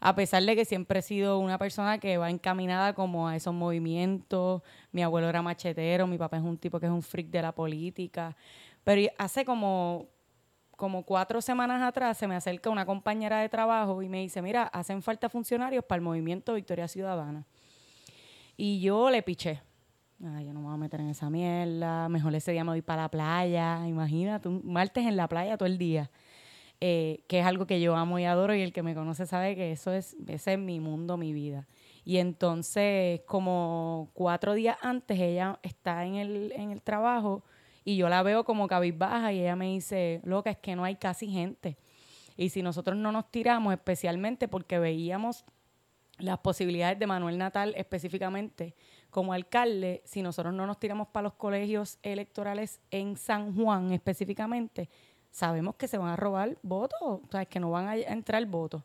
A pesar de que siempre he sido una persona que va encaminada como a esos movimientos. Mi abuelo era machetero, mi papá es un tipo que es un freak de la política. Pero hace como, como cuatro semanas atrás se me acerca una compañera de trabajo y me dice, mira, hacen falta funcionarios para el movimiento Victoria Ciudadana. Y yo le piché. Ay, yo no me voy a meter en esa mierda. Mejor ese día me voy para la playa. Imagínate, un martes en la playa todo el día. Eh, que es algo que yo amo y adoro y el que me conoce sabe que eso es, ese es mi mundo, mi vida. Y entonces, como cuatro días antes, ella está en el, en el trabajo y yo la veo como cabizbaja y ella me dice, loca, es que no hay casi gente. Y si nosotros no nos tiramos, especialmente porque veíamos las posibilidades de Manuel Natal específicamente como alcalde, si nosotros no nos tiramos para los colegios electorales en San Juan específicamente, sabemos que se van a robar votos, o sea, que no van a a entrar votos.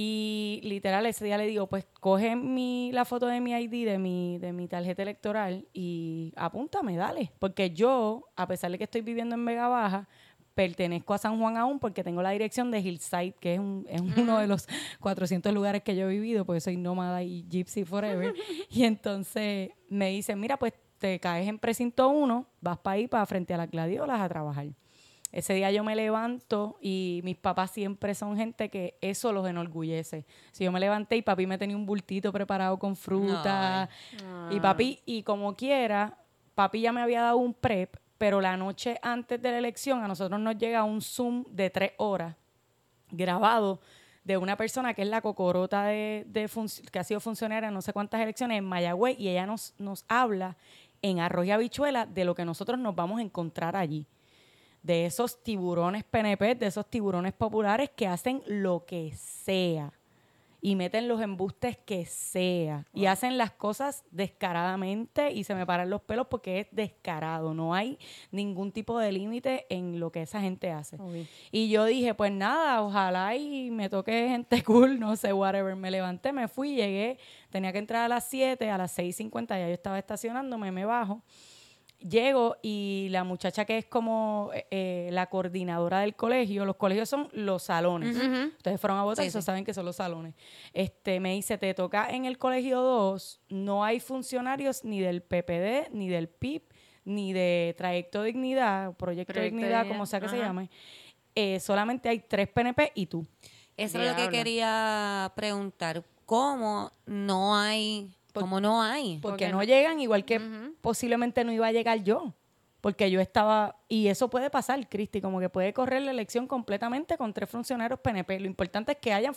Y literal ese día le digo, pues coge mi, la foto de mi ID, de mi, de mi tarjeta electoral y apúntame, dale. Porque yo, a pesar de que estoy viviendo en Vega Baja, pertenezco a San Juan aún porque tengo la dirección de Hillside, que es, un- es uno de los 400 lugares que yo he vivido, porque soy nómada y gypsy forever. y entonces me dicen, mira, pues te caes en precinto 1, vas para ahí, para frente a las gladiolas a trabajar. Ese día yo me levanto y mis papás siempre son gente que eso los enorgullece. Si yo me levanté y papi me tenía un bultito preparado con fruta y papi, y como quiera, papi ya me había dado un prep, pero la noche antes de la elección a nosotros nos llega un Zoom de tres horas grabado de una persona que es la cocorota de, de que ha sido funcionaria en no sé cuántas elecciones en Mayagüez y ella nos, nos habla en arroz y habichuela de lo que nosotros nos vamos a encontrar allí de esos tiburones PNP, de esos tiburones populares que hacen lo que sea y meten los embustes que sea y hacen las cosas descaradamente y se me paran los pelos porque es descarado, no hay ningún tipo de límite en lo que esa gente hace. Y yo dije, pues nada, ojalá y me toque gente cool, no sé, whatever. Me levanté, me fui, llegué, tenía que entrar a las 7, a las 6.50 ya yo estaba estacionándome, me bajo. Llego y la muchacha que es como eh, eh, la coordinadora del colegio, los colegios son los salones. Ustedes fueron a votar, Sí, eso sí. saben que son los salones. Este, me dice, te toca en el colegio 2, no hay funcionarios ni del PPD, ni del PIB, ni de Trayecto Dignidad, Proyecto, Proyecto Dignidad, Dignidad, como sea que se llame. Eh, solamente hay tres PNP y tú. Eso es lo que quería preguntar. ¿Cómo no hay? ¿Cómo no hay? Porque Porque no no- llegan, igual que posiblemente no iba a llegar yo. Porque yo estaba, y eso puede pasar, Cristi, como que puede correr la elección completamente con tres funcionarios PNP. Lo importante es que hayan,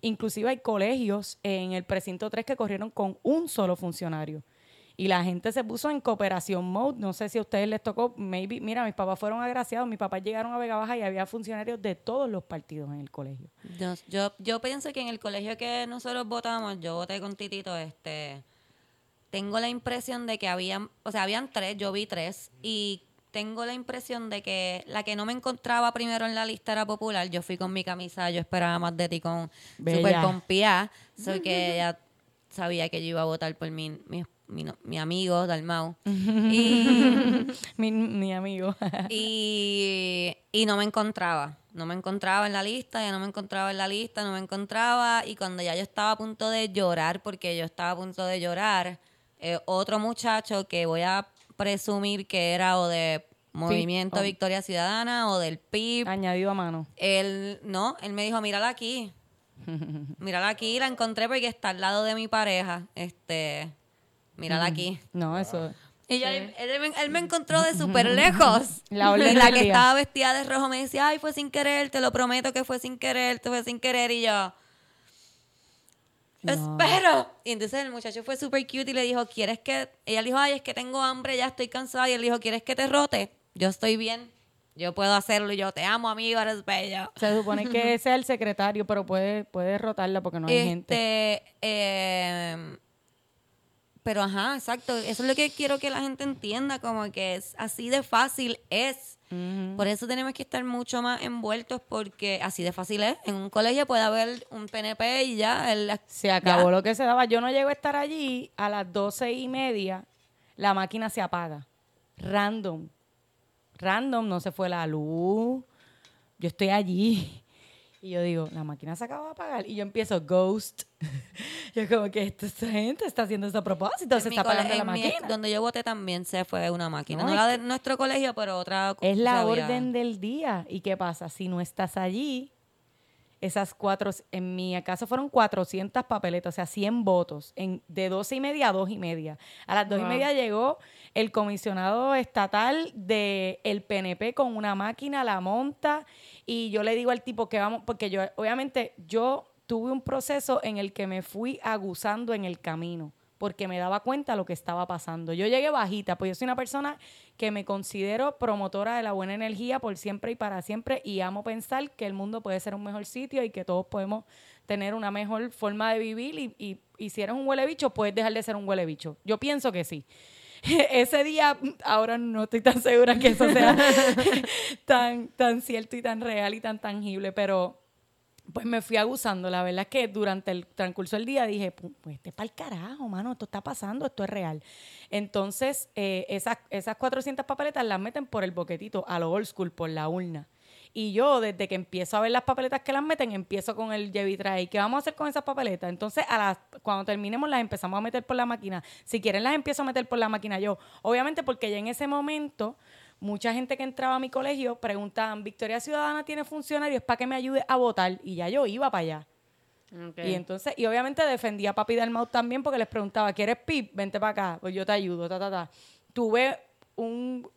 inclusive hay colegios en el precinto 3 que corrieron con un solo funcionario. Y la gente se puso en cooperación mode. No sé si a ustedes les tocó, maybe, mira, mis papás fueron agraciados, mis papás llegaron a Vega Baja y había funcionarios de todos los partidos en el colegio. Yo, yo, yo pienso que en el colegio que nosotros votamos, yo voté con Titito, este, tengo la impresión de que habían, o sea, habían tres, yo vi tres, y tengo la impresión de que la que no me encontraba primero en la lista era popular. Yo fui con mi camisa, yo esperaba más de ti con Bella. super pompeada, soy que ella sabía que yo iba a votar por mi, mi, mi, amigo Dalmau. y mi, mi amigo. y, y no me encontraba. No me encontraba en la lista, ya no me encontraba en la lista, no me encontraba. Y cuando ya yo estaba a punto de llorar, porque yo estaba a punto de llorar, eh, otro muchacho que voy a presumir que era o de Movimiento oh. Victoria Ciudadana o del PIB, Añadido a mano. él, no, él me dijo, mírala aquí. Mírala aquí, la encontré porque está al lado de mi pareja. Este, mírala aquí. No, eso. Y yo, él, él me- él me encontró de súper lejos. La y la que estaba vestida de rojo me decía, ay, fue sin querer, te lo prometo que fue sin querer, te fue sin querer. Y yo, No. espero. Y entonces el muchacho fue súper cute y le dijo, ¿quieres que...? Ella le dijo, ay, es que tengo hambre, ya estoy cansada. Y él dijo, ¿quieres que te rote? Yo estoy bien, yo puedo hacerlo. Y yo, te amo, amigo, eres bello. Se supone que ese es el secretario, pero puede, puede rotarla porque no hay gente. Este, eh, pero ajá, exacto. Eso es lo que quiero que la gente entienda, como que es así de fácil es. Por eso tenemos que estar mucho más envueltos porque así de fácil es. En un colegio puede haber un PNP y ya. el- Se acabó ya. lo que se daba. Yo no llego a estar allí a las doce y media. La máquina se apaga. Random. Random, no se fue la luz. Yo estoy allí. Y yo digo, la máquina se acaba de apagar. Y yo empiezo, ghost. yo como que esta, esta gente está haciendo eso a propósito. En Se está apagando la en mi- máquina. donde yo voté también se fue una máquina. No, No, la de nuestro colegio, pero otra. Es la había- orden del día. ¿Y qué pasa? Si no estás allí, esas cuatro, en mi caso fueron 400 papeletas, o sea, 100 votos, en, de 12 y media a 2 y media. A las 2 y media llegó el comisionado estatal del el PNP con una máquina, la monta, y yo le digo al tipo que vamos, porque yo, obviamente, yo tuve un proceso en el que me fui aguzando en el camino porque me daba cuenta lo que estaba pasando. Yo llegué bajita, pues yo soy una persona que me considero promotora de la buena energía por siempre y para siempre y amo pensar que el mundo puede ser un mejor sitio y que todos podemos tener una mejor forma de vivir y, y- y si eres un huele bicho, puedes dejar de ser un huele bicho. Yo pienso que sí. Ese día, ahora no estoy tan segura que eso sea tan, tan cierto y tan real y tan tangible, pero pues me fui aguzando. La verdad es que durante el transcurso del día dije, "Pu- pues este para el carajo, mano, esto está pasando, esto es real. Entonces, eh, esas, esas 400 papeletas las meten por el boquetito, a lo old school, por la urna. Y yo, desde que empiezo a ver las papeletas que las meten, empiezo con el Tray. ¿Qué vamos a hacer con esas papeletas? Entonces, a las, cuando terminemos, las empezamos a meter por la máquina. Si quieren, las empiezo a meter por la máquina yo. Obviamente, porque ya en ese momento, mucha gente que entraba a mi colegio preguntaban, ¿Victoria Ciudadana tiene funcionarios para que me ayude a votar? Y ya yo iba para allá. Y entonces, y obviamente defendía a Papi Dalmau también porque les preguntaba, ¿quieres PIP? Vente para acá, pues yo te ayudo, ta, ta, ta. Tuve un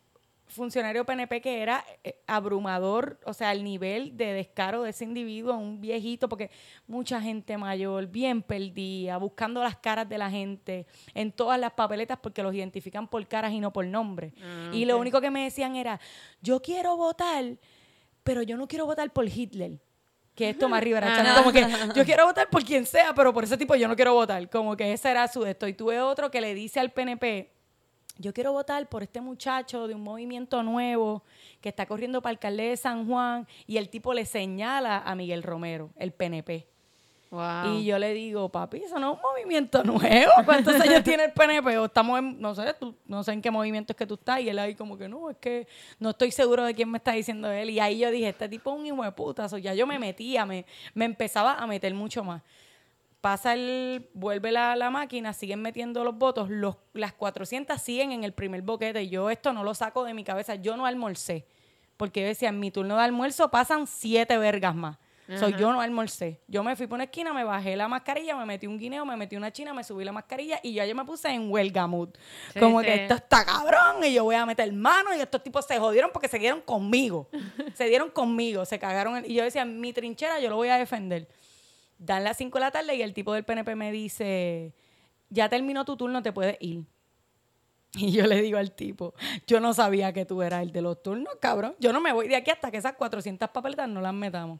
funcionario PNP que era eh, abrumador, o sea, el nivel de descaro de ese individuo, un viejito, porque mucha gente mayor, bien perdida, buscando las caras de la gente en todas las papeletas porque los identifican por caras y no por nombre. Ah, y lo único que me decían era, yo quiero votar, pero yo no quiero votar por Hitler. Que es Tomás Rivera. Ajá. Como que yo quiero votar por quien sea, pero por ese tipo yo no quiero votar. Como que ese era su de esto. Y tuve otro que le dice al PNP, yo quiero votar por este muchacho de un movimiento nuevo que está corriendo para alcalde de San Juan. Y el tipo le señala a Miguel Romero, el PNP. Wow. Y yo le digo, papi, eso no es un movimiento nuevo. ¿Cuántos años tiene el PNP? O estamos en, no sé, tú- no sé en qué movimiento es que tú estás. Y él ahí como que no, es que no estoy seguro de quién me está diciendo él. Y ahí yo dije, este tipo es un hijo de puta. So, ya yo me metía, me, me empezaba a meter mucho más. Pasa el, vuelve la, la máquina, siguen metiendo los votos, los, las 400 siguen en el primer boquete. Y yo esto no lo saco de mi cabeza. Yo no almorcé. Porque yo decía, en mi turno de almuerzo pasan siete vergas más. So, yo no almorcé. Yo me fui por una esquina, me bajé la mascarilla, me metí un guineo, me metí una china, me subí la mascarilla y ya yo me puse en huelga mood. Sí, Como sí. que esto está cabrón y yo voy a meter mano y estos tipos se jodieron porque se dieron conmigo. se dieron conmigo, se cagaron. y yo decía, mi trinchera yo lo voy a defender. Dan las 5 de la tarde y el tipo del PNP me dice, ya terminó tu turno, te puedes ir. Y yo le digo al tipo, yo no sabía que tú eras el de los turnos, cabrón. Yo no me voy de aquí hasta que esas 400 papeletas no las metamos.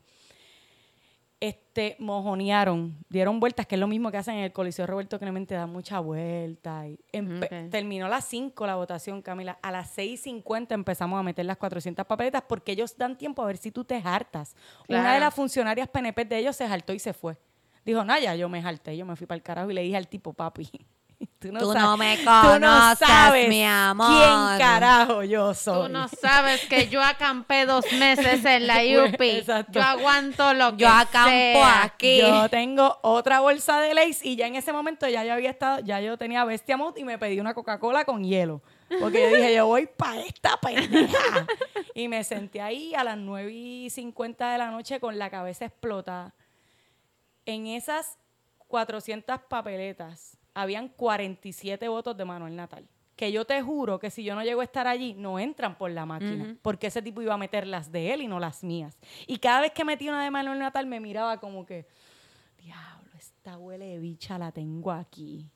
Este, mojonearon, dieron vueltas, que es lo mismo que hacen en el Coliseo Roberto Clemente, dan mucha vuelta. Y Ok. Terminó a las 5 la votación, Camila. A las 6.50 empezamos a meter las 400 papeletas porque ellos dan tiempo a ver si tú te hartas. Una de las funcionarias PNP de ellos se hartó y se fue. Dijo, no, ya yo me harté, yo me fui para el carajo y le dije al tipo, papi, tú no, Tú sa- no me tú no conoces, sabes mi amor. quién carajo yo soy. Tú no sabes que yo acampé dos meses en la UPI. exacto. Yo aguanto lo que Yo acampo sea. aquí. Yo tengo otra bolsa de Lays y ya en ese momento ya yo había estado, ya yo tenía Bestia Mood y me pedí una Coca-Cola con hielo. Porque yo dije, yo voy para esta pendeja. y me senté ahí a las 9 y 50 de la noche con la cabeza explotada. En esas 400 papeletas habían 47 votos de Manuel Natal. Que yo te juro que si yo no llego a estar allí, no entran por la máquina. Porque ese tipo iba a meter las de él y no las mías. Y cada vez que metí una de Manuel Natal, me miraba como que, diablo, esta huele de bicha la tengo aquí.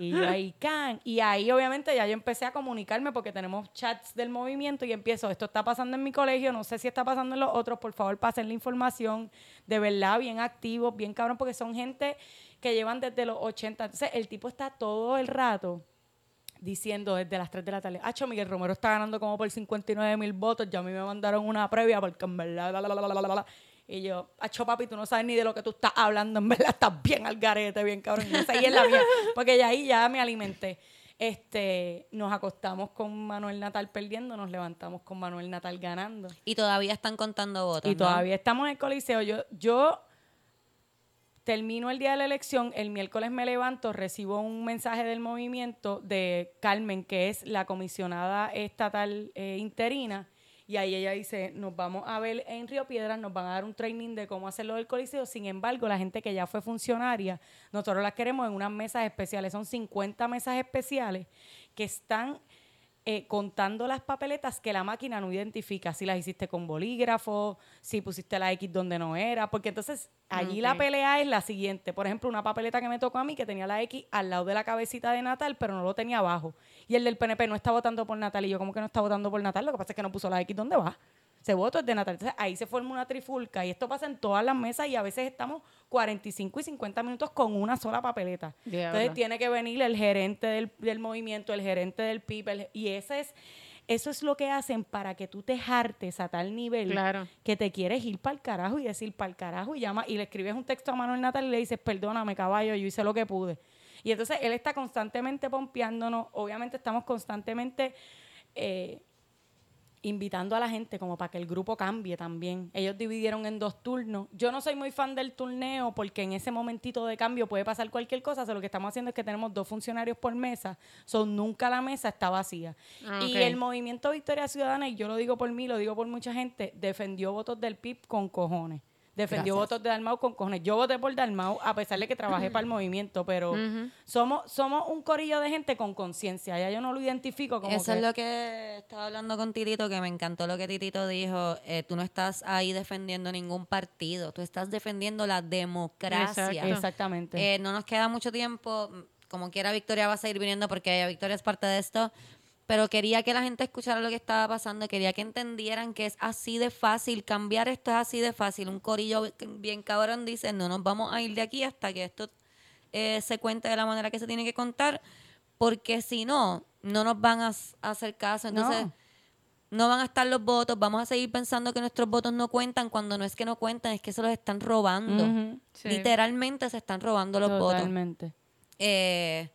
Y yo ahí, can. Y ahí, obviamente, ya yo empecé a comunicarme porque tenemos chats del movimiento y empiezo, esto está pasando en mi colegio, no sé si está pasando en los otros, por favor, pasen la información. De verdad, bien activos, bien cabrón, porque son gente que llevan desde los 80. Entonces, el tipo está todo el rato diciendo desde las 3 de la tarde, Hacho, Miguel Romero está ganando como por 59 mil votos, ya a mí me mandaron una previa porque en verdad, la, la, la, la, la, la, la". Y yo, Hacho, papi, tú no sabes ni de lo que tú estás hablando, en verdad estás bien al garete, bien cabrón. Y esa ahí es la mía, porque ya ahí ya me alimenté. Este, nos acostamos con Manuel Natal perdiendo, nos levantamos con Manuel Natal ganando. Y todavía están contando votos. Y ¿no? todavía estamos en el coliseo. Yo, yo termino el día de la elección, el miércoles me levanto, recibo un mensaje del movimiento de Carmen, que es la comisionada estatal eh, interina, y ahí ella dice, nos vamos a ver en Río Piedras, nos van a dar un training de cómo hacerlo del coliseo, sin embargo, la gente que ya fue funcionaria, nosotros las queremos en unas mesas especiales, son 50 mesas especiales que están eh, contando las papeletas que la máquina no identifica, si las hiciste con bolígrafo, si pusiste la X donde no era, porque entonces allí la pelea es la siguiente. Por ejemplo, una papeleta que me tocó a mí que tenía la X al lado de la cabecita de Natal, pero no lo tenía abajo. Y el del PNP no está votando por Natal. Y yo, como que no está votando por Natal? Lo que pasa es que no puso la X donde va. Se votó es de Natal. Entonces ahí se forma una trifulca. Y esto pasa en todas las mesas y a veces estamos 45 y 50 minutos con una sola papeleta. Entonces tiene que venir el gerente del, del movimiento, el gerente del PIB, el- y ese es, eso es lo que hacen para que tú te hartes a tal nivel Claro. que te quieres ir para el carajo y decir para el carajo y llama y le escribes un texto a Manuel Natal y le dices, perdóname caballo, yo hice lo que pude. Y entonces él está constantemente pompeándonos, obviamente estamos constantemente eh, invitando a la gente como para que el grupo cambie también. Ellos dividieron en dos turnos. Yo no soy muy fan del turneo porque en ese momentito de cambio puede pasar cualquier cosa. O sea, lo que estamos haciendo es que tenemos dos funcionarios por mesa. Son nunca la mesa está vacía. Ah, Y el movimiento Victoria Ciudadana, y yo lo digo por mí, lo digo por mucha gente, defendió votos del PIB con cojones. Defendió Gracias. votos de Dalmau con cojones. Yo voté por Dalmau a pesar de que trabajé para el movimiento, pero somos, somos un corillo de gente con conciencia. Ya yo no lo identifico como Eso que- es lo que estaba hablando con Titito, que me encantó lo que Titito dijo. eh, tú no estás ahí defendiendo ningún partido, tú estás defendiendo la democracia. Exacto. Exactamente. Eh, no nos queda mucho tiempo. Como quiera, Victoria va a seguir viniendo porque Victoria es parte de esto. Pero quería que la gente escuchara lo que estaba pasando. Quería que entendieran que es así de fácil. Cambiar esto es así de fácil. Un corillo bien cabrón dice: No nos vamos a ir de aquí hasta que esto eh, se cuente de la manera que se tiene que contar. Porque si no, no nos van a, hacer caso. Entonces. No. No van a estar los votos, vamos a seguir pensando que nuestros votos no cuentan cuando no es que no cuentan, es que se los están robando. Sí. Literalmente se están robando los votos. Totalmente. Eh,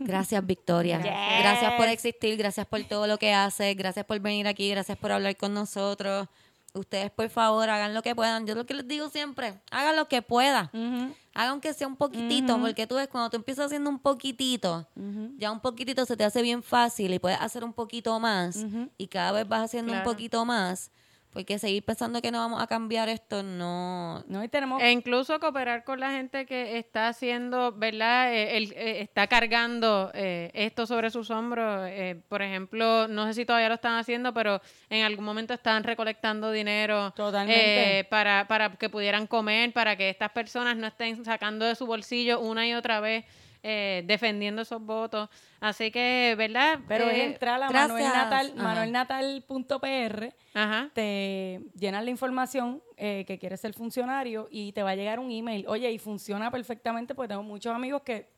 gracias, Victoria. Gracias. Gracias por existir, gracias por todo lo que haces, gracias por venir aquí, gracias por hablar con nosotros. Ustedes, por favor, hagan lo que puedan. Yo lo que les digo siempre, hagan lo que puedan. Ujú. Hagan que sea un poquitito, porque tú ves, cuando tú empiezas haciendo un poquitito, ya un poquitito se te hace bien fácil y puedes hacer un poquito más y cada vez vas haciendo Claro. un poquito más, porque seguir pensando que no vamos a cambiar esto, no... No, y tenemos E incluso cooperar con la gente que está haciendo, ¿verdad? Eh, el- eh, está cargando eh, esto sobre sus hombros. Eh, por ejemplo, no sé si todavía lo están haciendo, pero en algún momento están recolectando dinero Totalmente. eh, para, para que pudieran comer, para que estas personas no estén sacando de su bolsillo una y otra vez. Eh, defendiendo esos votos. Así que, ¿verdad? Pero Eh, entrar a gracias. Manuel Natal, manuelnatal.pr, te llenas la información eh, que quieres ser funcionario y te va a llegar un email. Oye, y funciona perfectamente porque tengo muchos amigos que eh,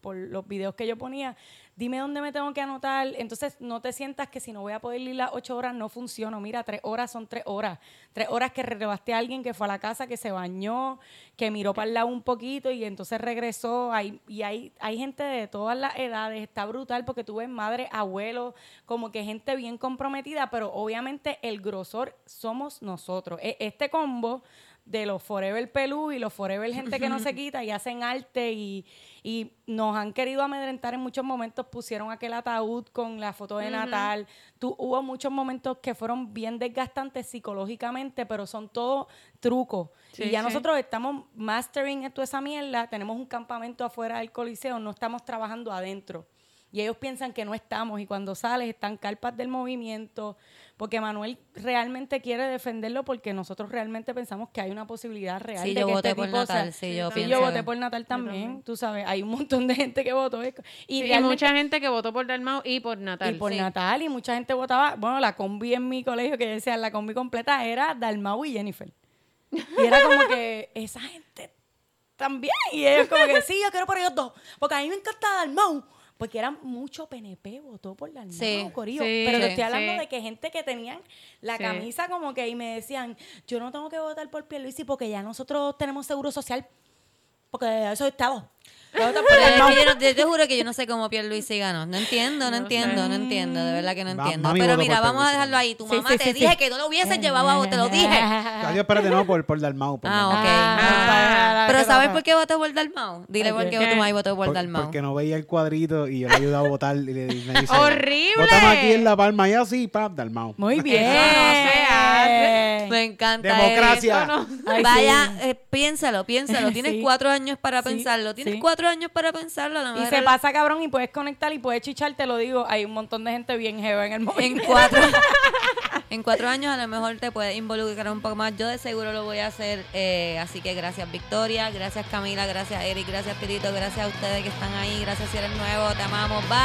por los videos que yo ponía, dime dónde me tengo que anotar. Entonces, no te sientas que si no voy a poder ir las ocho horas, no funciona. Mira, tres horas son tres horas. Tres horas que relevaste a alguien que fue a la casa, que se bañó, que miró para el lado un poquito y entonces regresó. Y hay, hay gente de todas las edades. Está brutal porque tú ves madre, abuelo, como que gente bien comprometida, pero obviamente el grosor somos nosotros. E- Este combo de los Forever Pelú y los Forever gente que no se quita y hacen arte y, y nos han querido amedrentar en muchos momentos. Pusieron aquel ataúd con la foto de Natal. Tú, hubo muchos momentos que fueron bien desgastantes psicológicamente, pero son todos trucos. Sí, y ya sí. nosotros estamos mastering toda esa mierda. Tenemos un campamento afuera del coliseo, no estamos trabajando adentro. Y ellos piensan que no estamos y cuando sales están carpas del movimiento, porque Manuel realmente quiere defenderlo porque nosotros realmente pensamos que hay una posibilidad real Sí, de yo que voté este por tipo sea- Natal, sí, yo Sí, pienso- yo voté por Natal también, tú sabes, hay un montón de gente que votó. Y, Sí, y y realmente- mucha gente que votó por Dalmau y por Natal. y por sí. Natal y mucha gente votaba, bueno, la combi en mi colegio que decía la combi completa era Dalmau y Jennifer. Y era como que esa gente también. Y ellos como que sí, yo quiero por ellos dos. Porque a mí me encanta Dalmau. Porque era mucho PNP, votó por Dalmau, Sí, Corillo. sí, Pero te estoy hablando sí. de que gente que tenían la camisa como que y me decían, yo no tengo que votar por Pierluisi porque ya nosotros tenemos seguro social. Porque eso voto por Pero yo, yo te juro que yo no sé cómo Pierluisi ganó. No entiendo, no, No entiendo, sé. no entiendo. De verdad que no entiendo. Pero mira, vamos a dejarlo ahí. Tu Sí, mamá sí, te sí, dije sí. que no lo hubiesen llevado a vos, te lo dije. Ay, espérate, no, por, por Dalmau. Por Ah, Dalmau. ok. Ah, Pero ¿qué ¿sabes pasa? por qué votó por Dalmau? Dile por qué tu mamá votó por Por- Dalmau. Porque no veía el cuadrito y yo le ayudaba a votar y le, y me dice... ¡Horrible! Votamos aquí en La Palma y así, pap, Dalmau. Muy bien. Me encanta Democracia. Vaya, eh, piénsalo, piénsalo. Tienes cuatro años para pensarlo. Tienes sí. cuatro años para pensarlo. A lo Y se pasa cabrón y puedes conectar y puedes chichar, te lo digo. Hay un montón de gente bien jeva en el en momento. cuatro, en cuatro años a lo mejor te puedes involucrar un poco más. Yo de seguro lo voy a hacer. eh, así que gracias Victoria, gracias Camila, gracias Eric, gracias Tirito, gracias a ustedes que están ahí. Gracias si eres nuevo, te amamos. Bye.